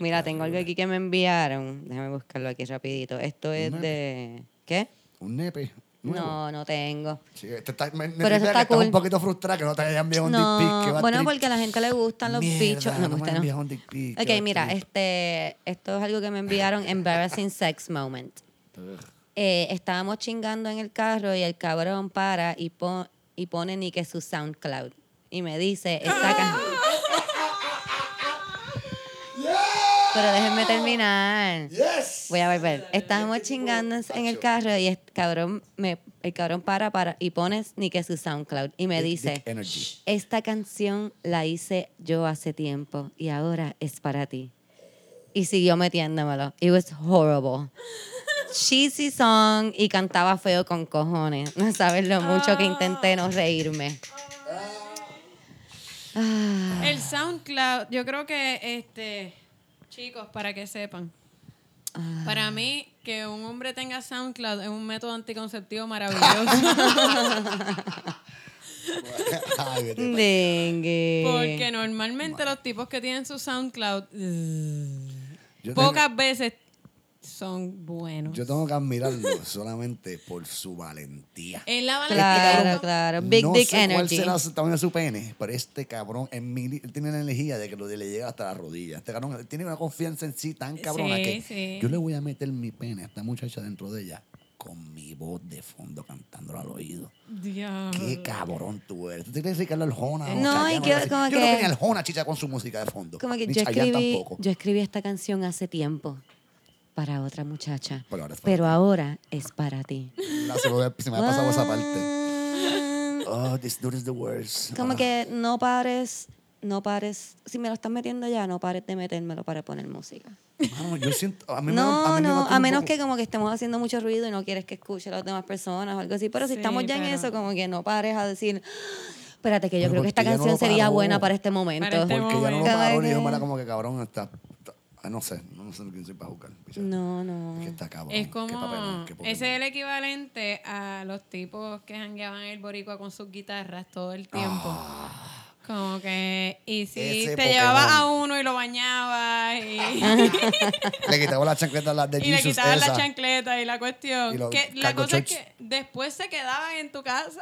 Mira, tengo algo aquí que me enviaron. Déjame buscarlo aquí rapidito. Esto es de... ¿Qué? Un nepe. Nuevo. No, no tengo. Sí, este está, me, me Pero eso está cool. un poquito frustrada que no te hayan enviado un dick pic. que No, va bueno, trip. porque a la gente le gustan los Mierda, bichos. No, no me usted han no. un dick pic, Ok, mira, trip. este, esto es algo que me enviaron, Embarrassing <laughs> Sex Moment. Eh, estábamos chingando en el carro y el cabrón para y, pon- y pone ni que su SoundCloud. Y me dice, esta can- <laughs> Pero déjenme terminar. Yes. Voy a volver. Estábamos chingando en- el carro y el cabrón, me, el cabrón para, para y pones ni que su SoundCloud. Y me dice, energy. esta canción la hice yo hace tiempo y ahora es para ti. Y siguió metiéndomelo. It was horrible. Cheesy song y cantaba feo con cojones. No sabes lo mucho que intenté no reírme. Ah, El SoundCloud, yo creo que, este, chicos, para que sepan, Ah. para mí que un hombre tenga SoundCloud es un método anticonceptivo maravilloso. <laughs> Ay, dengue. porque normalmente los tipos que tienen su SoundCloud yo tengo- pocas veces son buenos. Yo tengo que admirarlo <laughs> solamente por su valentía. Es la valentía. Claro, claro. Big no Dick sé cuál Energy. será el tamaño de su pene, pero este cabrón él tiene la energía de que lo de le llega hasta la rodilla. Este cabrón tiene una confianza en sí tan cabrona Sí, que sí. yo le voy a meter mi pene a esta muchacha dentro de ella con mi voz de fondo cantándolo al oído. Diablo. Qué cabrón tú eres. ¿Tú te crees Ricardo Arjona? No, y que- como Yo que- no tenía Arjona, chicha, con su música de fondo. Como que Ni yo escribí, tampoco. yo escribí esta canción hace tiempo para otra muchacha. Pero ahora es para Pero ahora es para ti. La- se, me, se me ha pasado esa parte. Oh, this dude is the worst. Como Ah. que no pares, no pares. Si me lo estás metiendo ya, no pares de metérmelo para poner música. Mano, yo siento. A mí me- No, a mí me no, mata a menos poco- que como que estemos haciendo mucho ruido y no quieres que escuche a las demás personas o algo así. Pero si Sí, estamos ya en pero- eso, como que no pares a decir, espérate, que yo Pero creo que esta ¿por qué ya no canción lo sería buena para este momento. Para este Porque ya no lo momento. paró, y yo como que cabrón está. Ah, no sé, no sé quién soy para picha. No, no. Es que está cabrón. Es qué como, papelón, Pokémon. ese es el equivalente a los tipos que jangueaban el boricua con sus guitarras todo el tiempo. Como que, y si Ah. Ese te llevabas a Pokémon. uno y lo bañabas y, <laughs> Le quitaba la chancleta a las de y le Jesus quitabas la esa. chancleta y la cuestión. Y que la cosa es que después se quedaban en tu casa.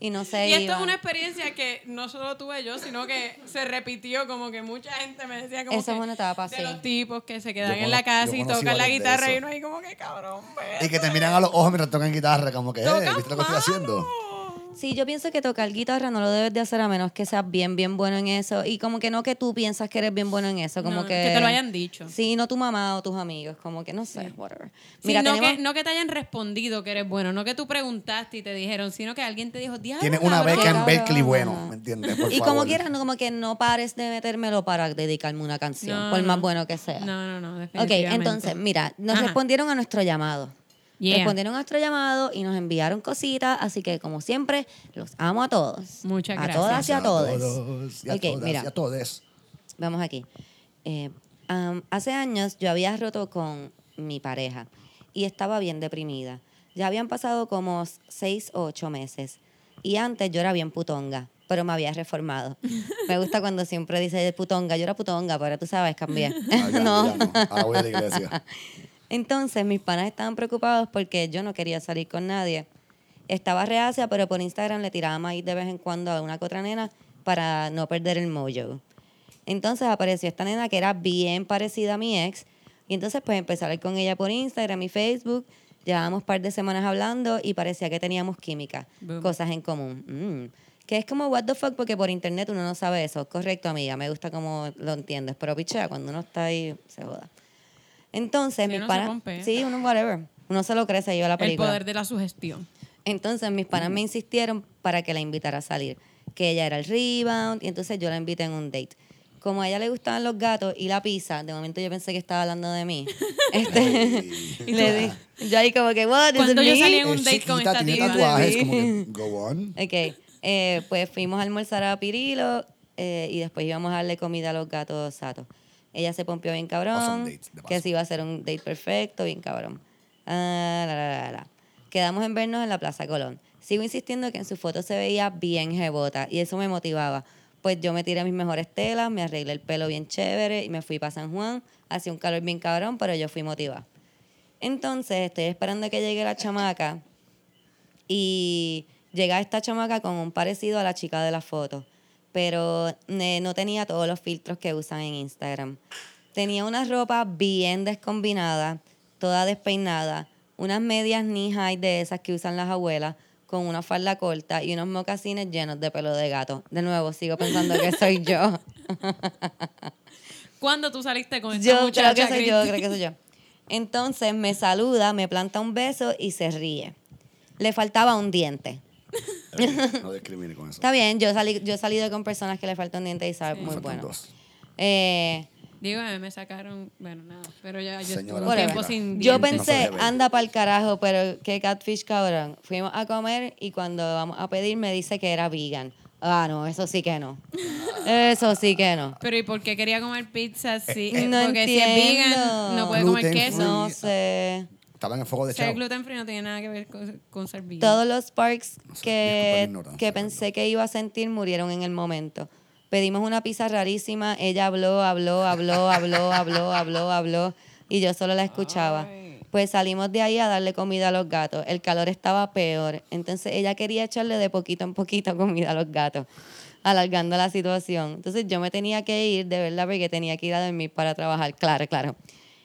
Y no sé. Y esto es una experiencia que no solo tuve yo, sino que se repitió como que mucha gente me decía como Eso es que una etapa, de sí. los tipos que se quedan Yo en la casa y tocan la guitarra y uno ahí como que cabrón, ve. Y que te miran a los ojos mientras tocan guitarra, como que, eh, ¿viste lo que estoy haciendo? Sí, yo pienso que tocar guitarra no lo debes de hacer a menos que seas bien, bien bueno en eso. Y como que no que tú piensas que eres bien bueno en eso, como No, que... que te lo hayan dicho. Sí, no tu mamá o tus amigos, como que no sé, whatever. Sí, Mira, no, tenemos... que, no que te hayan respondido que eres bueno, no que tú preguntaste y te dijeron, sino que alguien te dijo, diablo, Tienes una cabrón". beca en. Berkeley bueno, ¿me entiendes? Por y favor. como quieras, no, como que no pares de metérmelo para dedicarme una canción, No, por más no. bueno que sea. No, no, no, Ok, definitivamente. entonces, mira, nos Ajá. respondieron a nuestro llamado. Yeah. Respondieron a nuestro llamado y nos enviaron cositas, así que como siempre, los amo a todos. Muchas A gracias. todas y a A todos. todos, y a Ok, todas, mira. y a todes. Vamos aquí. Eh, am, hace años yo había roto con mi pareja y estaba bien deprimida. Ya habían pasado como seis o ocho meses. Y antes yo era bien putonga, pero me había reformado. <laughs> Me gusta cuando siempre dice putonga. Yo era putonga, pero tú sabes, cambié. Ah, ya, <laughs> no. ya no. Ahora voy a la iglesia. <laughs> Entonces mis panas estaban preocupados porque yo no quería salir con nadie. Estaba reacia, pero por Instagram le tiraba maíz de vez en cuando a una que otra nena para no perder el mojo. Entonces apareció esta nena que era bien parecida a mi ex. Y entonces pues empecé a hablar con ella por Instagram y Facebook. Llevábamos un par de semanas hablando y parecía que teníamos química, Boom. cosas en común. Mm. Que es como what the fuck porque por internet uno no sabe eso. Correcto, amiga, me gusta como lo entiendes. Pero pichea, cuando uno está ahí, se joda. Entonces, mis uno se panas... Sí, uno whatever. Uno se lo cree, se lleva la El película. poder de la sugestión. Entonces mis panas me insistieron para que la invitara a salir, que ella era el rebound y entonces yo la invité en un date. Como a ella le gustaban los gatos y la pizza, de momento yo pensé que estaba hablando de mí. <laughs> Este, <laughs> le di, yo ahí como que, what, is it Cuando yo me? salí en un date con esta tiene tatuajes, como que, <laughs> go on. Ok, eh, pues fuimos a almorzar a Pirilo eh, y después íbamos a darle comida a los gatos satos. Ella se pompió bien cabrón, Awesome dates, que se iba a hacer un date perfecto, bien cabrón. Ah, la, la, la, la. Quedamos en vernos en la Plaza Colón. Sigo insistiendo que en su foto se veía bien jebota y eso me motivaba. Pues yo me tiré mis mejores telas, me arreglé el pelo bien chévere y me fui para San Juan. Hacía un calor bien cabrón, pero yo fui motivada. Entonces estoy esperando que llegue la chamaca y llega esta chamaca con un parecido a la chica de la foto, pero eh, no tenía todos los filtros que usan en Instagram. Tenía una ropa bien descombinada, toda despeinada, unas medias knee high de esas que usan las abuelas, con una falda corta y unos mocasines llenos de pelo de gato. De nuevo, sigo pensando que soy yo. <laughs> ¿Cuándo tú saliste con esta Yo creo que soy yo, creo que soy yo. Entonces me saluda, me planta un beso y se ríe. Le faltaba un diente. <laughs> No discrimine con eso. Está bien, yo, salí, yo he salido con personas que le faltan un diente y sabe muy bueno. dos. Eh, Digo, a mí me sacaron, bueno, nada, pero ya yo Señora, estuve un whatever. tiempo sin Yo dientes. Pensé, anda para el carajo, pero qué catfish cabrón. Fuimos a comer y cuando vamos a pedir me dice que era vegan. Ah, no, eso sí que no. Eso sí que no. Pero ¿y por qué quería comer pizza? Sí, Eh, no porque si es vegan, entiendo. no puede comer queso. free. No sé. Estaba en el fuego de Ser chavo. gluten free no tiene nada que ver con, con ser vegan. Todos los sparks No sé, disculpa mi que, ignorancia, que pensé que iba a sentir murieron en el momento. Pedimos una pizza rarísima, ella habló, habló, habló, <laughs> habló, habló, habló, habló, y yo solo la escuchaba. Ay. Pues salimos de ahí a darle comida a los gatos. El calor estaba peor, entonces ella quería echarle de poquito en poquito <laughs> comida a los gatos, alargando la situación. Entonces yo me tenía que ir, de verdad, porque tenía que ir a dormir para trabajar, claro, claro.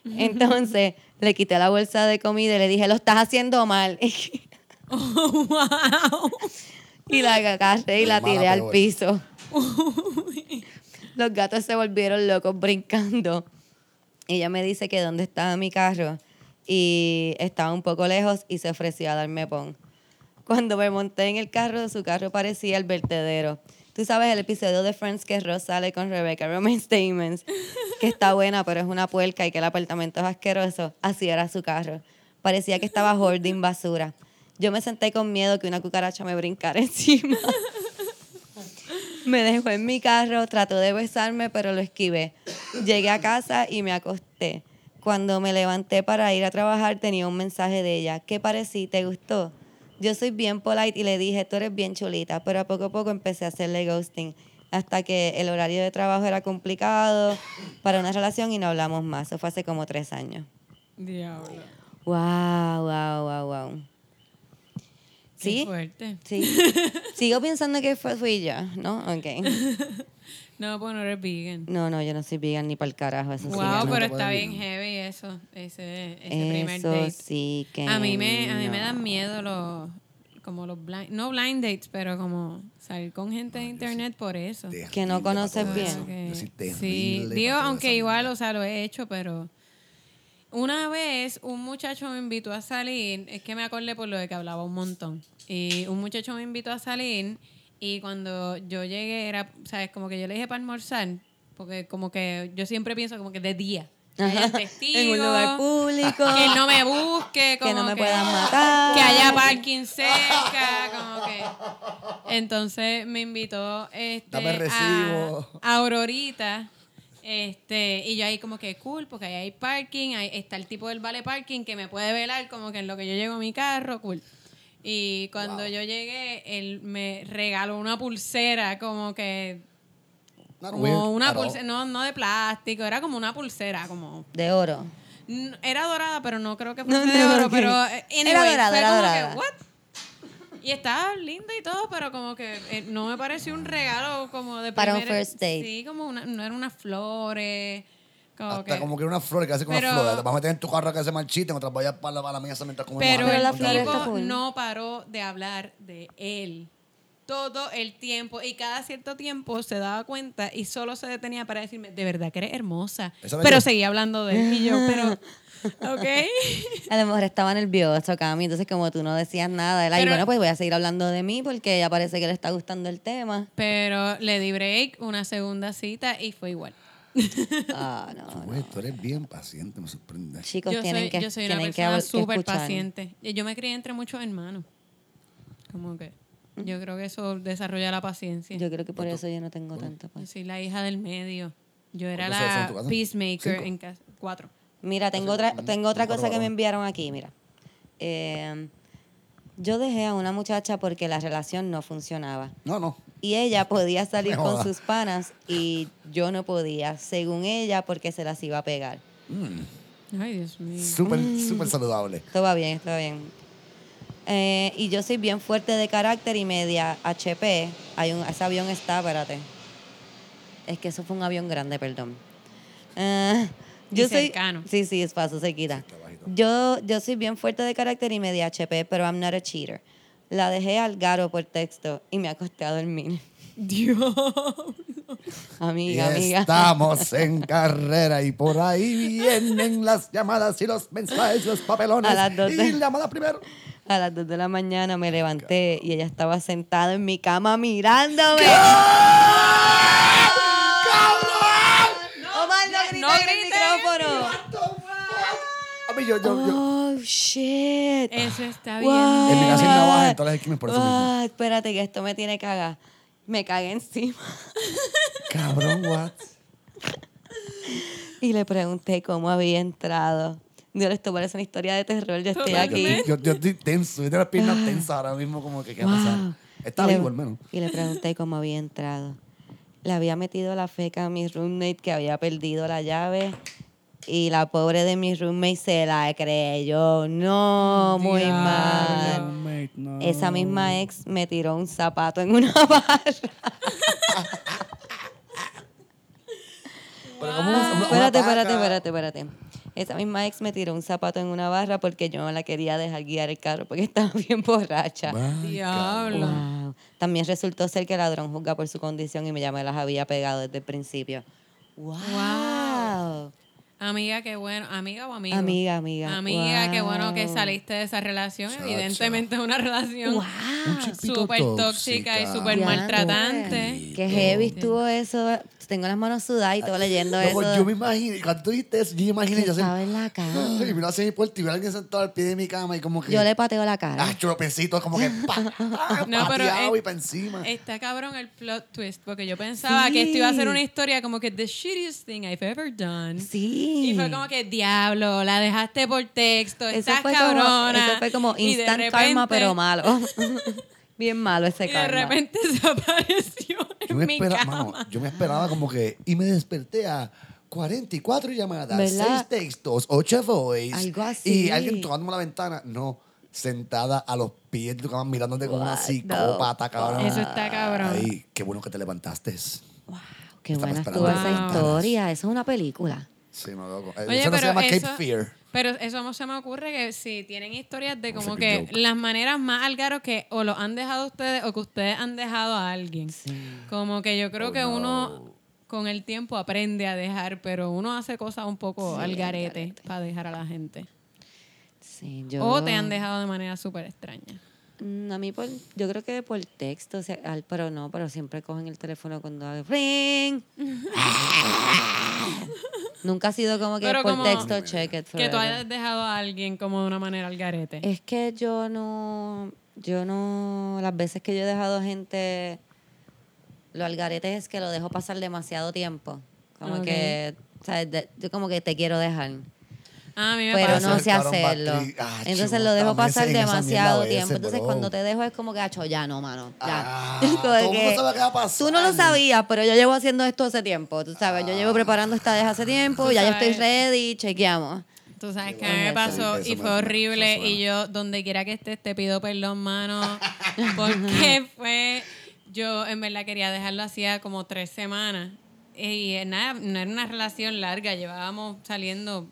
<laughs> Entonces le quité la bolsa de comida y le dije, lo estás haciendo mal. <laughs> Y la agarré y la Mala tiré al peor. piso. Los gatos se volvieron locos brincando. Ella me dice que dónde estaba mi carro. Y estaba un poco lejos y se ofreció a darme pon. Cuando me monté en el carro, su carro parecía el vertedero. Tú sabes el episodio de Friends que Ross sale con Rebecca Romaine Stamens, que está <laughs> buena, pero es una puerca y que el apartamento es asqueroso. Así era su carro. Parecía que estaba hoarding basura. Yo me senté con miedo que una cucaracha me brincara <laughs> encima. Me dejó en mi carro, trató de besarme, pero lo esquivé. Llegué a casa y me acosté. Cuando me levanté para ir a trabajar, tenía un mensaje de ella. ¿Qué parecí? ¿Te gustó? Yo soy bien polite y le dije, tú eres bien chulita, pero a poco a poco empecé a hacerle ghosting. Hasta que el horario de trabajo era complicado para una relación y no hablamos más. Eso fue hace como tres años. Diablo. Wow, wow, wow, wow. Qué ¿Sí? fuerte. Sí. <laughs> Sigo pensando que fue, fui yo, ¿no? Ok. <laughs> No, pues no eres vegan. No, no, yo no soy vegan ni para el carajo. Eso. Wow, pero está bien heavy eso, ese, ese primer Eso date. sí que. A mí me, a mí me dan miedo los, como los blind, no blind dates, pero como salir con gente de internet por eso. Que no conoces bien. eso. Yo sí, digo, aunque igual, o sea, lo he hecho, pero una vez un muchacho me invitó a salir, es que me acordé por lo de que hablaba un montón, y un muchacho me invitó a salir y cuando yo llegué era, sabes, como que yo le dije para almorzar, porque como que yo siempre pienso como que de día. que haya Ajá. testigos, En un lugar público. que no me busque, como Que no me puedan matar. que haya parking cerca, como que. Entonces me invitó este, a, a Aurorita. Este, y yo ahí como que cool, porque ahí hay parking, ahí está el tipo del vale parking que me puede velar como que en lo que yo llego a mi carro, cool. Y cuando yo llegué, él me regaló una pulsera como que como una pulsera, no, no de plástico, era como una pulsera, como De oro. Era dorada, pero no creo que <laughs> No, fuese de no, oro, ok. pero eh, Era anyway, dorada, fue era como dorada. que, what? Y estaba linda y todo, pero como que eh, no me pareció un regalo como de Para un first date. Sí, como una, no eran unas flores, como Hasta que... como que una flor que hace con Pero- una flor. Te vas a meter en tu carro que se marchiten, otras vayas para la, para la mesa mientras comemos. pero el tipo no paró de hablar de él. todo el tiempo y cada cierto tiempo se daba cuenta y solo se detenía para decirme, de verdad que eres hermosa. Pero yo- seguía hablando de él y yo, pero, <laughs> ok. A lo mejor estaba nervioso, Cami, entonces como tú no decías nada, él ahí, bueno, pues voy a seguir hablando de mí porque ya parece que le está gustando el tema. Pero le di break, una segunda cita y fue igual. Ah, no, Güey, tú eres bien paciente, me sorprende. Chicos, Yo tienen soy, que, yo soy una tienen que, persona súper paciente. Y Yo me crié entre muchos hermanos. Como que yo creo que eso desarrolla la paciencia. Yo creo que por eso yo no tengo tanta Yo paz. soy la hija del medio. Yo era ¿Cuántos son en la peacemaker ¿Cinco? en casa. Cuatro. Mira, tengo otra, tengo otra cosa que me enviaron aquí, mira. Eh, yo dejé a una muchacha porque la relación no funcionaba. No, no. Y ella podía salir con sus panas y yo no podía, según ella, porque se las iba a pegar. Ay, Dios mío. Súper, Mm. súper saludable. Todo va bien, todo va bien. Eh, y yo soy bien fuerte de carácter y media HP. Hay un, ese avión está, espérate. Es que eso fue un avión grande, perdón. Y yo soy. Sí, sí, es paso, se quita. Yo, yo soy bien fuerte de carácter y media HP, pero I'm not a cheater. La dejé al garo por texto y me acosté a dormir. Dios. Amiga, y amiga. estamos en carrera y por ahí vienen las llamadas y los mensajes, los papelones. A las dos de- Y llamada primero. A las 2 de la mañana me levanté y ella estaba sentada en mi cama mirándome. Omar, no grites No en el micrófono. A mí yo, yo, yo. Oh, shit. Eso está bien. What? En mi casa hay navaja en todas las esquinas por eso mismo. Ah, espérate que esto me tiene caga. Me cagué encima. <laughs> Cabrón, what? Y le pregunté cómo había entrado. Dios, esto parece una historia de terror. Yo estoy aquí. Totalmente. Yo, yo estoy tenso, yo tengo las piernas tensas ahora mismo, como que qué va a pasar. Wow. Está vivo al menos. Y le pregunté cómo había entrado. Le había metido la feca a mi roommate que había perdido la llave. Y la pobre de mi roommate se la creyó. No, muy mal. Roommate, no. Esa misma ex me tiró un zapato en una <laughs> barra. Pero ¿cómo una- una espérate, espérate, espérate, espérate. Esa misma ex me tiró un zapato en una barra porque yo no la quería dejar guiar el carro porque <laughs> estaba bien borracha. Diablo. Wow. También resultó ser que el ladrón juzga por su condición y me me las había pegado desde el principio. Wow. Amiga, qué bueno. Amiga o amigo. Amiga, amiga. Amiga, qué bueno que Wow. saliste de esa relación. Chacho. Evidentemente es una relación Un chipito súper tóxica y súper maltratante. Qué heavy estuvo eso. Tengo las manos sudadas y todo leyendo Loco, eso. yo me imagino, cuando tú dijiste eso, yo me imaginé, que yo estaba en la cama. y miro hacia mi puerta y veo a alguien sentado al pie de mi cama y como que, Yo le pateo la cara. ah, chupecito, como que, pa, pa, <laughs> No, pero pateado es- y para encima. Está cabrón el plot twist, porque yo pensaba que esto iba a ser una historia como que the shittiest thing I've ever done. Sí. Y fue como que, diablo, la dejaste por texto, eso estás fue cabrona. Como, eso fue como Y de instant karma, repente- pero malo. <laughs> Bien malo ese Y de repente <laughs> se apareció Yo en me, mi espera- cama. mano, yo me esperaba como que, y me desperté a 44 llamadas, ¿Verdad? 6 textos, 8 voice. Algo así. Y alguien tocándome la ventana. No, sentada a los pies de tu cama mirándote como una psicópata, cabrón. Eso está cabrón. Ay, qué bueno que te levantaste. Qué Estaba buena estuvo esa historia. Eso es una película. Sí, no, loco. Oye, eso no se pero llama eso- Cape Fear. Pero eso no se me ocurre que si tienen historias de como que joke. las maneras más algaros que o lo han dejado ustedes o que ustedes han dejado a alguien. Como que yo creo Oh, que no. uno con el tiempo aprende a dejar, pero uno hace cosas un poco Sí, al garete. para dejar a la gente. Sí, yo... O te han dejado de manera súper extraña. Mm, A mí, por, yo creo que por texto, o sea, al- pero no, pero siempre cogen el teléfono cuando hago ring. <laughs> Nunca ha sido como que Pero por como texto, check it Que tú hayas dejado a alguien como de una manera al garete. Es que yo no, yo no, las veces que yo he dejado gente, lo algarete es que lo dejo pasar demasiado tiempo. Como Ok. que, ¿sabes? De- yo como que te quiero dejar. Ah, a mí me Pero pasa. no sé hacerlo. Ah, Entonces chuta, lo dejo pasar demasiado tiempo. Entonces bro. cuando te dejo es como que, acho, ya no, mano. Ya. Ah, <laughs> todo mundo que, sabe pasar. Tú no lo sabías, pero yo llevo haciendo esto hace tiempo. Tú sabes, yo llevo preparando esta desde hace tiempo. Ya yo estoy ready, chequeamos. Tú sabes que Qué a mí me pasó Eso y fue horrible y yo donde quiera que estés te pido perdón, mano, <laughs> porque fue yo en verdad quería dejarlo hacía como tres semanas y nada, no era una relación larga, llevábamos saliendo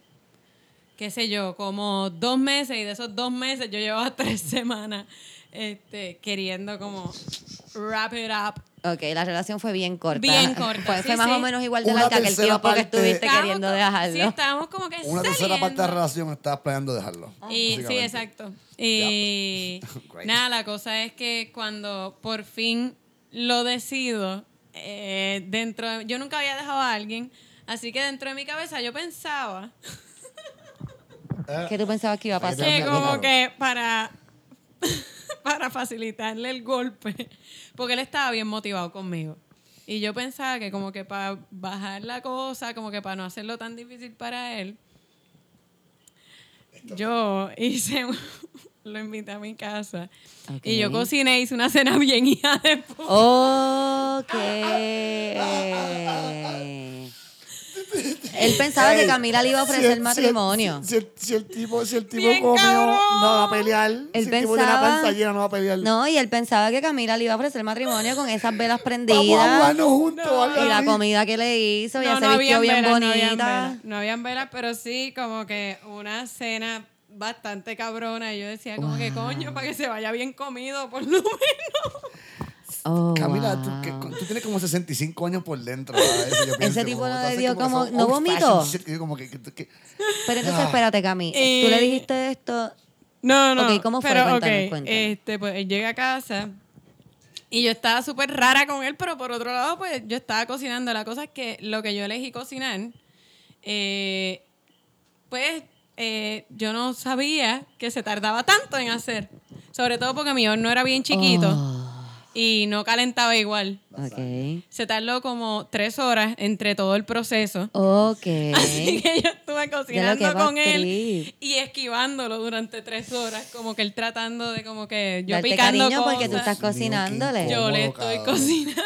qué sé yo, como dos meses y de esos dos meses yo llevaba <laughs> tres semanas este, queriendo como wrap it up. Ok, la relación fue bien corta. Bien corta, Fue, sí, fue más sí. o menos igual de Una larga que el tercera tiempo que parte- estuviste Estábamos queriendo dejarlo. Sí, estábamos como que Una tercera parte de la relación estabas planeando dejarlo. Y, sí, exacto. Y <laughs> nada, la cosa es que cuando por fin lo decido, eh, dentro de- yo nunca había dejado a alguien, así que dentro de mi cabeza yo pensaba ¿Qué tú pensabas que iba a pasar? que como que para, <laughs> para facilitarle el golpe, porque él estaba bien motivado conmigo. Y yo pensaba que como que para bajar la cosa, como que para no hacerlo tan difícil para él, yo <laughs> hice, un- lo invité a mi casa. Y yo cociné, hice una cena bien hija de puta. Ok. <laughs> <laughs> Él pensaba que Camila le iba a si ofrecer el- matrimonio. Si, el, si el tipo, si el tipo Bien comió, cabrón. no va a pelear. Él si el tipo tiene pensaba- la panza llena, no va a pelear. No, y él pensaba que Camila le iba a ofrecer matrimonio con esas velas Vamos a prendidas juntos. algo y la comida que le hizo. Ya se vistió bien velas, No habían, bonita. velas, no habían velas, pero sí como que una cena bastante cabrona. Y yo decía como que coño, para que se vaya bien comido por lo menos. Oh, Camila, tú, wow. que- tú tienes como 65 años por dentro. <laughs> pienso, tipo como, no tú le dio como- ¿no vomitó? Pero entonces, Ah. espérate, Cami. Eh, Tú le dijiste esto. No, no. Ok, ¿cómo fue? Pero, Cuéntame, ok, cuéntame. Este, pues él llega a casa y yo estaba súper rara con él, pero por otro lado, pues yo estaba cocinando. La cosa es que lo que yo elegí cocinar, eh, pues eh, yo no sabía que se tardaba tanto en hacer. Sobre todo porque mi horno era bien chiquito Oh, y no calentaba igual. Ok. Se tardó como tres horas entre todo el proceso. Ok. <laughs> Así que yo estuve cocinando con él trip. y esquivándolo durante tres horas, como que él tratando de como que yo Darte picando cariño cosas. porque tú estás mío, cocinándole. yo le estoy cocinando.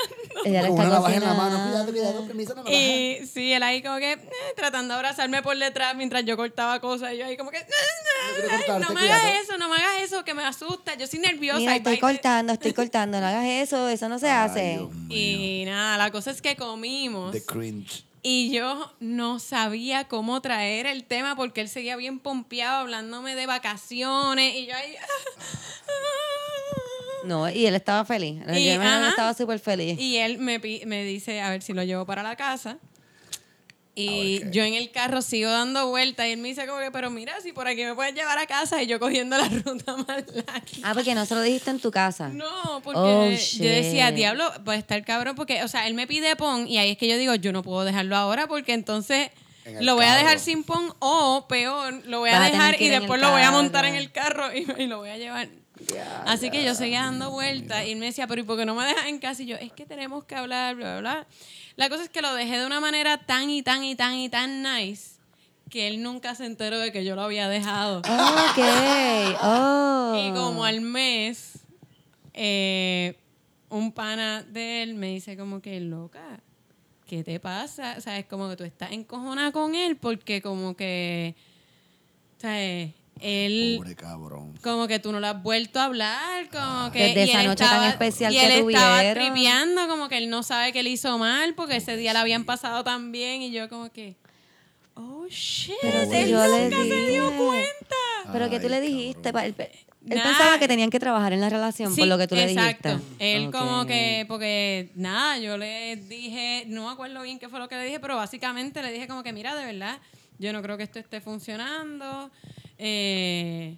Ella le Con está una en la mano. Cuidado, cuidado, permiso, no. Y sí, él ahí como que eh, tratando de abrazarme por detrás mientras yo cortaba cosas y yo ahí como que "Eh, cortarte, no me cuidado". hagas eso, no me hagas eso, que me asusta, yo soy nerviosa. Mira, y estoy cortando, estoy cortando. No hagas eso, eso no se Ay, hace. Dios. Y nada, la cosa es que comimos. The cringe. Y yo no sabía cómo traer el tema porque él seguía bien pompeado hablándome de vacaciones y yo ahí... <laughs> No, y él estaba feliz. Yo Y, ajá. estaba súper feliz. Y él me, me dice a ver si lo llevo para la casa. Y A ver qué. yo en el carro sigo dando vueltas y él me dice como que, pero mira, si por aquí me puedes llevar a casa y yo cogiendo la <laughs> ruta más larga. Ah, porque no se lo dijiste en tu casa. No, porque Oh, yo decía, diablo, pues está el cabrón, porque, o sea, él me pide pon y ahí es que yo digo, yo no puedo dejarlo ahora porque entonces En lo voy a dejar sin pon o peor, lo voy a Vas a tener dejar y después lo voy a montar en el carro y, <laughs> y lo voy a llevar. Así que yo seguía dando vueltas y él me decía, pero ¿y por qué no me dejas en casa? Y yo, es que tenemos que hablar, bla, bla, bla. La cosa es que lo dejé de una manera tan y tan y tan y tan nice que él nunca se enteró de que yo lo había dejado. Ok. Oh. Y como al mes, eh, un pana de él me dice como que, loca, ¿qué te pasa? O sea, es como que tú estás encojonada con él porque como que, o sea, él... Pobre cabrón. Como que tú no lo has vuelto a hablar, como que... Desde y esa él noche tan especial y que él estaba tuvieron. tripeando, como que él no sabe que él hizo mal, porque ese día le habían pasado tan bien, y yo como que... Oh, shit, Pero si él yo le nunca se dio dije. cuenta. Pero que tú le dijiste. Él, pensaba que tenían que trabajar en la relación, por Sí, lo que tú le exacto. dijiste. Él Ok. como que, porque nada, yo le dije, no me acuerdo bien qué fue lo que le dije, pero básicamente le dije como que, mira, de verdad, yo no creo que esto esté funcionando. Eh,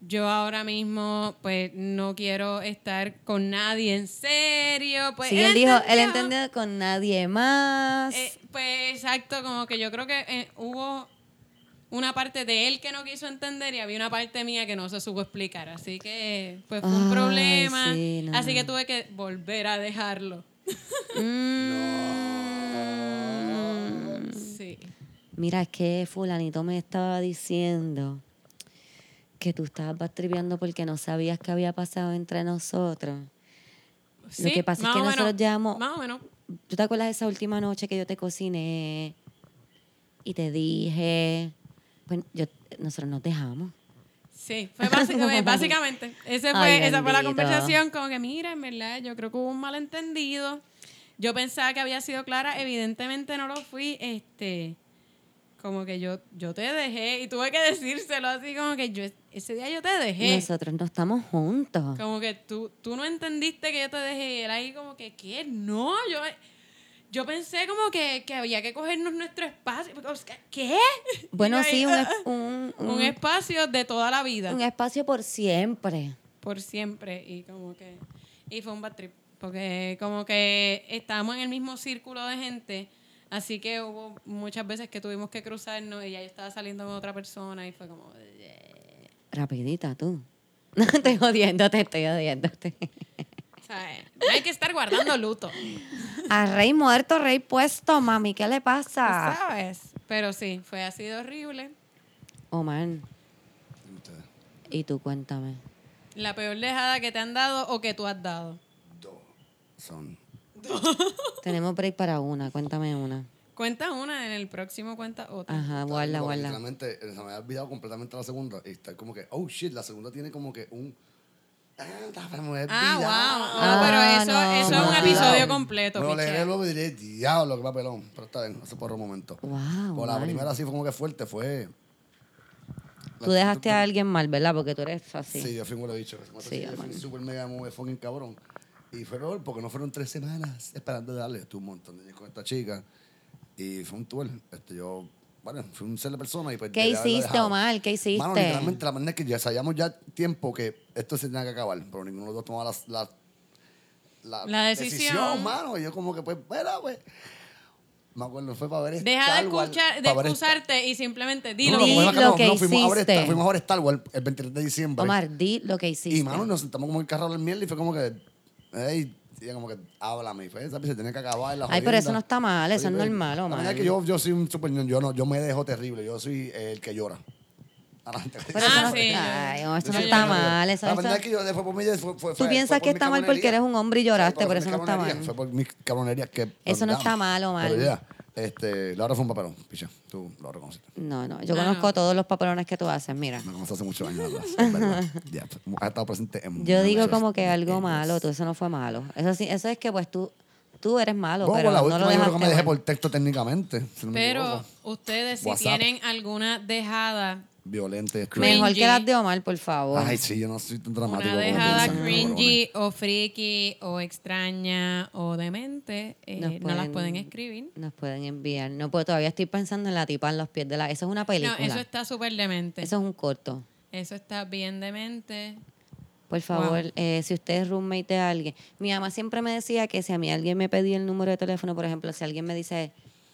yo ahora mismo, pues, no quiero estar con nadie en serio. Pues, Sí, él dijo, él entendió con nadie más. eh, pues exacto, como que yo creo que eh, hubo una parte de él que no quiso entender y había una parte mía que no se supo explicar. Así que, pues fue un Ay, problema. sí, no. Así que tuve que volver a dejarlo. <laughs> Mm. Sí. Mira, es que fulanito me estaba diciendo que tú estabas bastripeando porque no sabías qué había pasado entre nosotros. Sí, que pasa es que nosotros menos, llevamos- Más o menos. ¿Tú te acuerdas de esa última noche que yo te cociné y te dije, pues yo, nosotros nos dejamos? Sí, fue básicamente, <laughs> básicamente. Ese fue, Ay, esa fue la conversación. Como que, mira, en verdad, yo creo que hubo un malentendido. Yo pensaba que había sido clara, evidentemente no lo fui. Este, como que yo, yo te dejé y tuve que <laughs> decírselo así, como que yo, ese día yo te dejé. Nosotros no estamos juntos. Como que tú, tú no entendiste que yo te dejé. Y él ahí como que, ¿qué? No, yo, yo pensé como que, que había que cogernos nuestro espacio. ¿Qué? <laughs> Bueno, ahí, sí, un, <laughs> un, un un- espacio de toda la vida. un espacio por siempre. por siempre y como que y fue un bad trip porque como que estábamos en el mismo círculo de gente así que hubo muchas veces que tuvimos que cruzarnos y ya yo estaba saliendo con otra persona y fue como Rapidita tú. <laughs> No te estoy jodiendo, te estoy jodiéndote. o sea, no hay que estar guardando luto A rey muerto, rey puesto, mami, ¿qué le pasa? sabes pero sí fue así de horrible Omar, Ustedes. y tú cuéntame. la peor dejada que te han dado o que tú has dado Dos son. Tenemos break para una, cuéntame una. Cuenta una en el próximo cuenta otra Ajá, guarda, guarda. Literalmente, eh, se me había olvidado completamente la segunda. Y está como que, oh shit, la segunda tiene como que un. Ah, me ah wow Ah, no, pero eso, no. eso es un episodio completo Michelle. leeré luego y diré, diablo, que papelón. Pero está bien, hace por un momento. Wow, Por la Omar. primera sí fue como que fuerte, fue. Tú dejaste a alguien mal, ¿verdad? Porque tú eres así. Sí, yo fui un huele bicho. Sí, Sí, yo fui súper mega muy fucking cabrón. Y fue peor porque no fueron tres semanas esperando darle. Estuve un montón de días con esta chica. Y fue un tour. Este, yo, bueno, fui un ser de persona y pues. ¿Qué hiciste. Omar? ¿Qué hiciste? Mano, literalmente la manera es que ya sabíamos ya tiempo que esto se tenía que acabar. Pero ninguno de los dos tomaba la, la, La decisión. mano. Y yo como que pues, espera, pues. Me acuerdo, fue para ver Deja de Star escuchar, de excusarte y simplemente Star-. No, no, Di es lo que no, a ver hiciste. Star- fuimos a ver Star Wars el 23 de diciembre. Omar, di lo que hiciste. Y, mano, nos sentamos como en el carro del miel y fue como que, ey, ella como que, háblame. Y fue, ¿sabes? Se tenía que acabar la Ay, pero jodienda. eso no está mal, eso es normal, verdad es que yo, yo soy un super yo no, yo me dejo terrible. Yo soy el que llora. Adelante. Pero eso Ah, no, sí. Ay, no, eso no está mal. Eso, La verdad es que yo después por mí fue, fue, Tú piensas fue que está mal porque eres un hombre y lloraste, por pero eso no está mal. Fue por mis cabronerías que... Eso no está mal. Pero ya, este, Laura fue un papelón, picha. Tú lo reconociste. No, no, yo No, conozco no. todos los papelones que tú haces, mira. Me conocí hace muchos años atrás. es verdad. <laughs> Ya, pues, ha estado presente en Yo digo como que algo malo, tú, eso no fue malo. Eso sí, eso es que pues tú, tú eres malo, Bueno, pero la no última lo yo creo que me dejé mal. por texto técnicamente. si no me Pero equivoco. ustedes si WhatsApp. tienen alguna dejada, Violente. Cringy. Mejor que las de Omar, por favor. Ay, sí, yo no soy tan dramático. una dejada piensan, cringy o freaky o extraña o demente, eh, no las pueden- escribir. Nos pueden enviar. No puedo, todavía estoy pensando en la tipa en los pies de la. Eso es una No, película. eso está súper demente. Eso es un corto. Eso está bien demente. Por favor, eh, si usted es roommate de alguien. Mi mamá siempre me decía que si a mí alguien me pedía el número de teléfono, por ejemplo, si alguien me dice,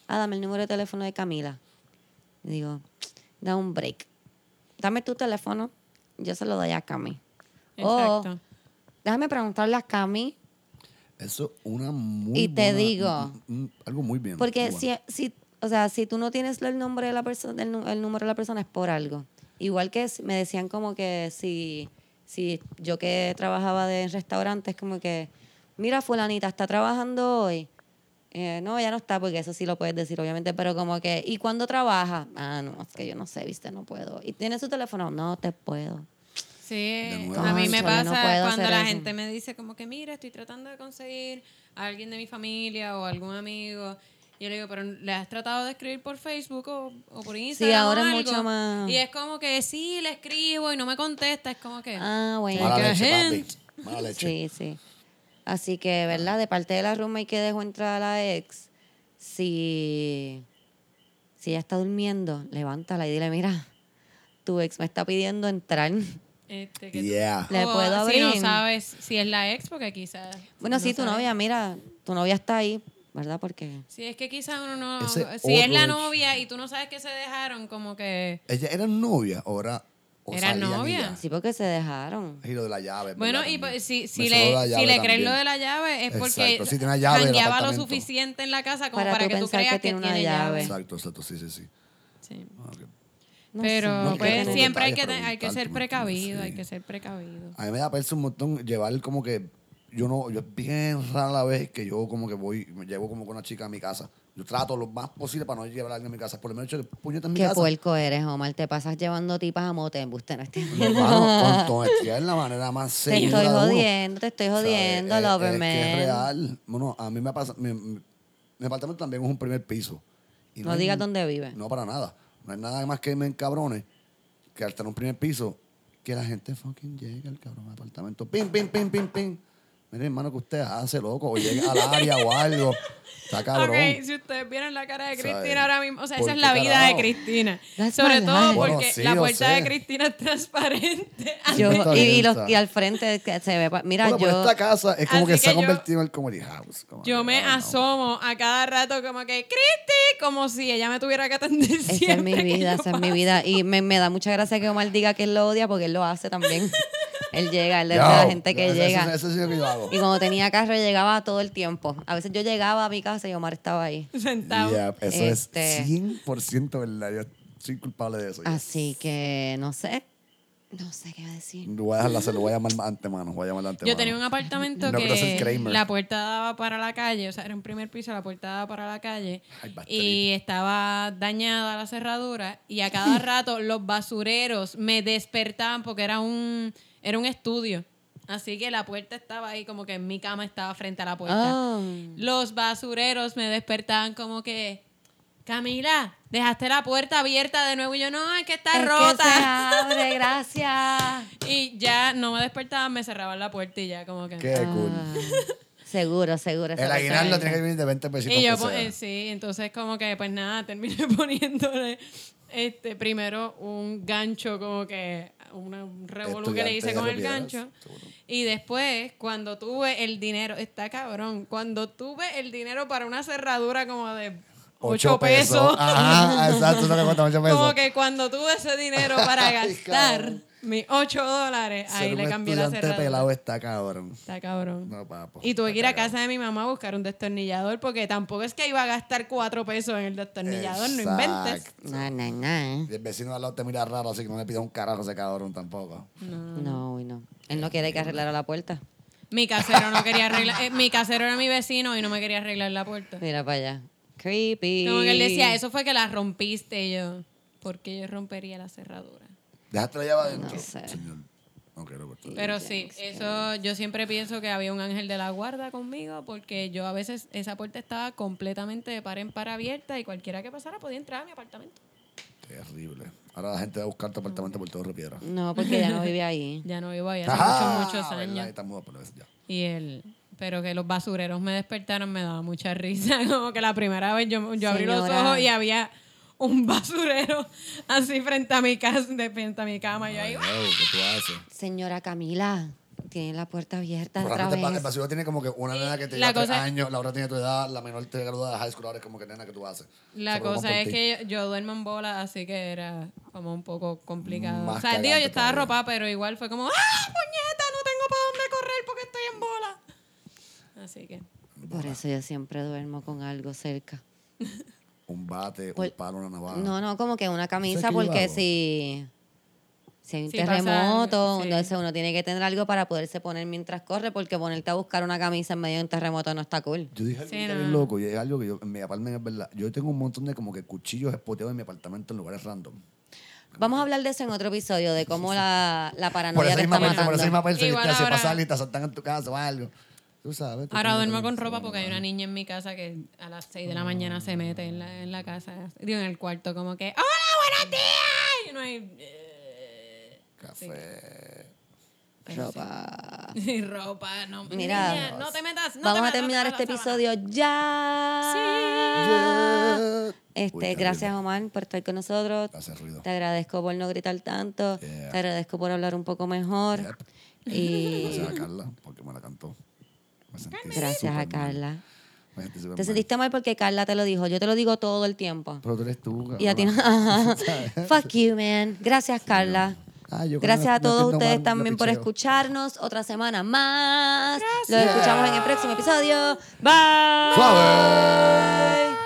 ah, dame el número de teléfono de Camila. Y digo, da un break. Dame tu teléfono, yo se lo doy a Cami. O Exacto. déjame preguntarle a Cami, Eso una muy Y te buena- digo, un- un- algo muy bien. porque muy si, bueno. si, o sea, si tú no tienes el nombre de la persona, el, nu- el número de la persona es por algo. Igual que me decían como que si, si yo que trabajaba de restaurantes, como que, mira, fulanita está trabajando hoy. Eh, no, ya no está, porque eso sí lo puedes decir, obviamente, pero como que, ¿y cuándo trabaja? Ah, no, es que yo no sé, viste, no puedo. ¿Y tiene su teléfono? No te puedo. Sí, a mí me pasa no cuando la eso. gente me dice como que, mira, estoy tratando de conseguir a alguien de mi familia o algún amigo. Yo le digo, pero ¿le has tratado de escribir por Facebook o, o por Instagram? ahora o es algo?" mucho más- Y es como que sí, le escribo y no me contesta. Es como que. Ah, bueno. Mala leche, gente. papi. Mala leche. Sí, sí. Así que, ¿verdad? De parte de la roommate que dejó entrar a la ex, si, si ella está durmiendo, levántala y dile, mira, tu ex me está pidiendo entrar. Este, que Yeah. ¿Le o puedo Si no abrir? sabes si es la ex, porque quizás. Bueno, no sí, tu sabes. novia, mira, tu novia está ahí, ¿verdad? Porque... Sí, es que quizás uno no. Ese Si es la novia y tú no sabes que se dejaron, como que. ¿Ella era novia o era o Era salían y novia. ya? Sí, porque se dejaron. Y lo de la llave. Bueno, y pues, si, si le, si le crees lo de la llave es porque sí, tiene llave lo suficiente en la casa como Para para, tú que tú creas que que, tiene una llave. llave. Exacto, exacto, sí, sí, sí. Sí. Ah. No Pero No, pues siempre hay que, hay que ser precavido, sí. hay que ser precavido. A mí me da pereza un montón llevar como que yo no, yo es bien rara la vez que yo como que voy, me llevo como con una chica a mi casa. Yo trato lo más posible para no llevar a alguien a mi casa. Por lo menos yo puñeta en mi Qué casa. puerco eres, Omar. Te pasas llevando tipas a mote en buste, no con honestidad es la manera más Te segura estoy jodiendo, te estoy jodiendo, Es- es, Loverman. que es real. Bueno, a mí me pasa, mi, mi- mi apartamento también es un primer piso. Y No digas dónde vive. No, para nada. No hay nada más que me encabrone que al tener un primer piso, que la gente fucking llegue al cabrón apartamento. Pim, pim, pim, pim, pim. Mire, hermano, que usted hace, loco. O llegue al área o algo. Está cabrón. Ok, si ustedes vieron la cara de. Cristina ahora mismo, o sea, ¿Por esa es la vida carajo? de Cristina. That's Sobre todo life. porque Bueno, sí, la puerta sé. de Cristina es transparente. <laughs> Yo, y, y los- y al frente que se ve. Mira, Bueno, pues yo. esta casa es como Así que se ha que yo- convertido en el comedy house. como Yo que, me no. asomo a cada rato como que, Cristi, como si ella me tuviera que atender Esa es mi que vida, esa es mi vida. Y me, me da mucha gracia que Omar diga que él lo odia porque él lo hace también. <laughs> él llega, él es de la gente que eso- llega. Eso, eso es lo que yo hago. Y cuando tenía carro llegaba todo el tiempo. A veces yo llegaba a mi casa y Omar estaba ahí. Sentado. Yeah, eso Este- es 100% verdad. Yo soy culpable de eso. ya. Así que no sé. No sé qué decir. Voy a dejarla hacer, lo voy a llamar antemano. Voy a llamar antemano. Yo tenía un apartamento No, que la puerta daba para la calle, o sea, era un primer piso, la puerta daba para la calle Ay, y estaba dañada la cerradura y a cada <laughs> rato los basureros me despertaban porque era un era un estudio. Así que la puerta estaba ahí como que mi cama estaba frente a la puerta. Oh. Los basureros me despertaban como que Camila, dejaste la puerta abierta de nuevo y yo no, es que está Es rota. que se abre, <laughs> gracias. Y ya no me despertaban, me cerraban la puerta y ya como que... Qué cool. Ah, seguro, seguro. esa El aguinaldo tiene que venir de 20 pesitos. Y yo, pues, eh, sí, entonces como que, pues nada, terminé <laughs> poniéndole este, primero un gancho, como que una, un revolú que le hice con el gancho. seguro. Y después, cuando tuve el dinero, está cabrón, cuando tuve el dinero para una cerradura como de 8 pesos, Ajá, exacto, eso que cuesta 8 <laughs> pesos. como que cuando tuve ese dinero para <laughs> gastar. Mis 8 dólares, ahí le cambié la cerradura. pelado está cabrón. Está cabrón. No, papo. Y tuve que ir a casa de mi mamá a buscar un destornillador porque tampoco es que iba a gastar cuatro pesos en el destornillador, no inventes. No, no, no. Y el vecino de al lado te mira raro, así que no le pida un carajo a ese cabrón tampoco. No, uy, no. Él no quiere que arreglara la puerta. Mi casero no quería arreglar, eh, mi casero era mi vecino y no me quería arreglar la puerta. Mira para allá. Creepy. Como que él decía, eso fue que la rompiste y yo. ¿Por qué yo rompería la cerradura? Déjate la llave adentro. No sé. Señor. Cortar. Pero sí, eso yo siempre pienso que había un ángel de la guarda conmigo porque yo a veces esa puerta estaba completamente de par en par abierta y cualquiera que pasara podía entrar a mi apartamento. Terrible. Ahora la gente va a buscar tu apartamento por todo Piedra. No, porque ya no vive ahí. <laughs> Ya no vivo ahí hace Ajá, muchos, muchos verdad, años. está mudo por eso ya. Y el, pero que los basureros me despertaron me daba mucha risa. <laughs> Como que la primera vez yo, yo abrí los ojos y había un basurero así frente a mi casa, de frente a mi cama. Y yo ahí, oh, ¿Qué tú haces? Señora Camila, tiene la puerta abierta otra pa- el vez. basura tiene como que una nena que te La lleva tres cosa- años, la otra tiene tu edad, la menor te gradúa de high school, ahora es como que nena que tú haces. La Se preocupan cosa por es ti. que yo, yo duermo en bola, así que era como un poco complicado. Más o sea, digo, cagante yo estaba todavía. ropa, pero igual fue como, ¡ah, puñeta! No tengo para dónde correr porque estoy en bola. Así que, Por eso yo siempre duermo con algo cerca. <laughs> Un bate, Pues- un palo, una navaja. No, no, como que una camisa, porque si, si hay un Si pasa terremoto, sí. entonces uno tiene que tener algo para poderse poner mientras corre, porque ponerte a buscar una camisa en medio de un terremoto no está cool. Yo dije algo Sí, ahorita no. bien loco y es algo que yo, en mi apartamento es verdad. Yo tengo un montón de como que cuchillos espoteados en mi apartamento en lugares random. Vamos a hablar de eso en otro episodio, de cómo la, la Por paranoia esa te misma está persona, por esa misma persona, Igual que si ahora- pasa alguien, te asaltan en tu casa o algo. Tú sabes. tú ahora duermo con ropa porque hay una niña en mi casa que a las 6 de la mañana se mete en la, en la casa, digo, en el cuarto, como que, ¡Hola, buenos días! Y no hay... eh, Café. Ropa. <laughs> Y ropa, no. Mira, niña, no te metas. No te Vamos a terminar este episodio ya. Yeah. Uy, Este, gracias ruido. Omar por estar con nosotros. Hace ruido. Te agradezco por no gritar tanto. Yeah. Te agradezco por hablar un poco mejor. Yep. Y Gracias a Carla, porque me la cantó. Gracias a. Carla. Te sentiste mal porque Carla te lo dijo. Yo te lo digo todo el tiempo. Pero tú eres tú. Y a ti no. <laughs> <laughs> Fuck you, man. Gracias, Carla. Ah, Gracias a todos ustedes también por escucharnos. Otra semana más. Los escuchamos en el próximo episodio. Bye. Suave.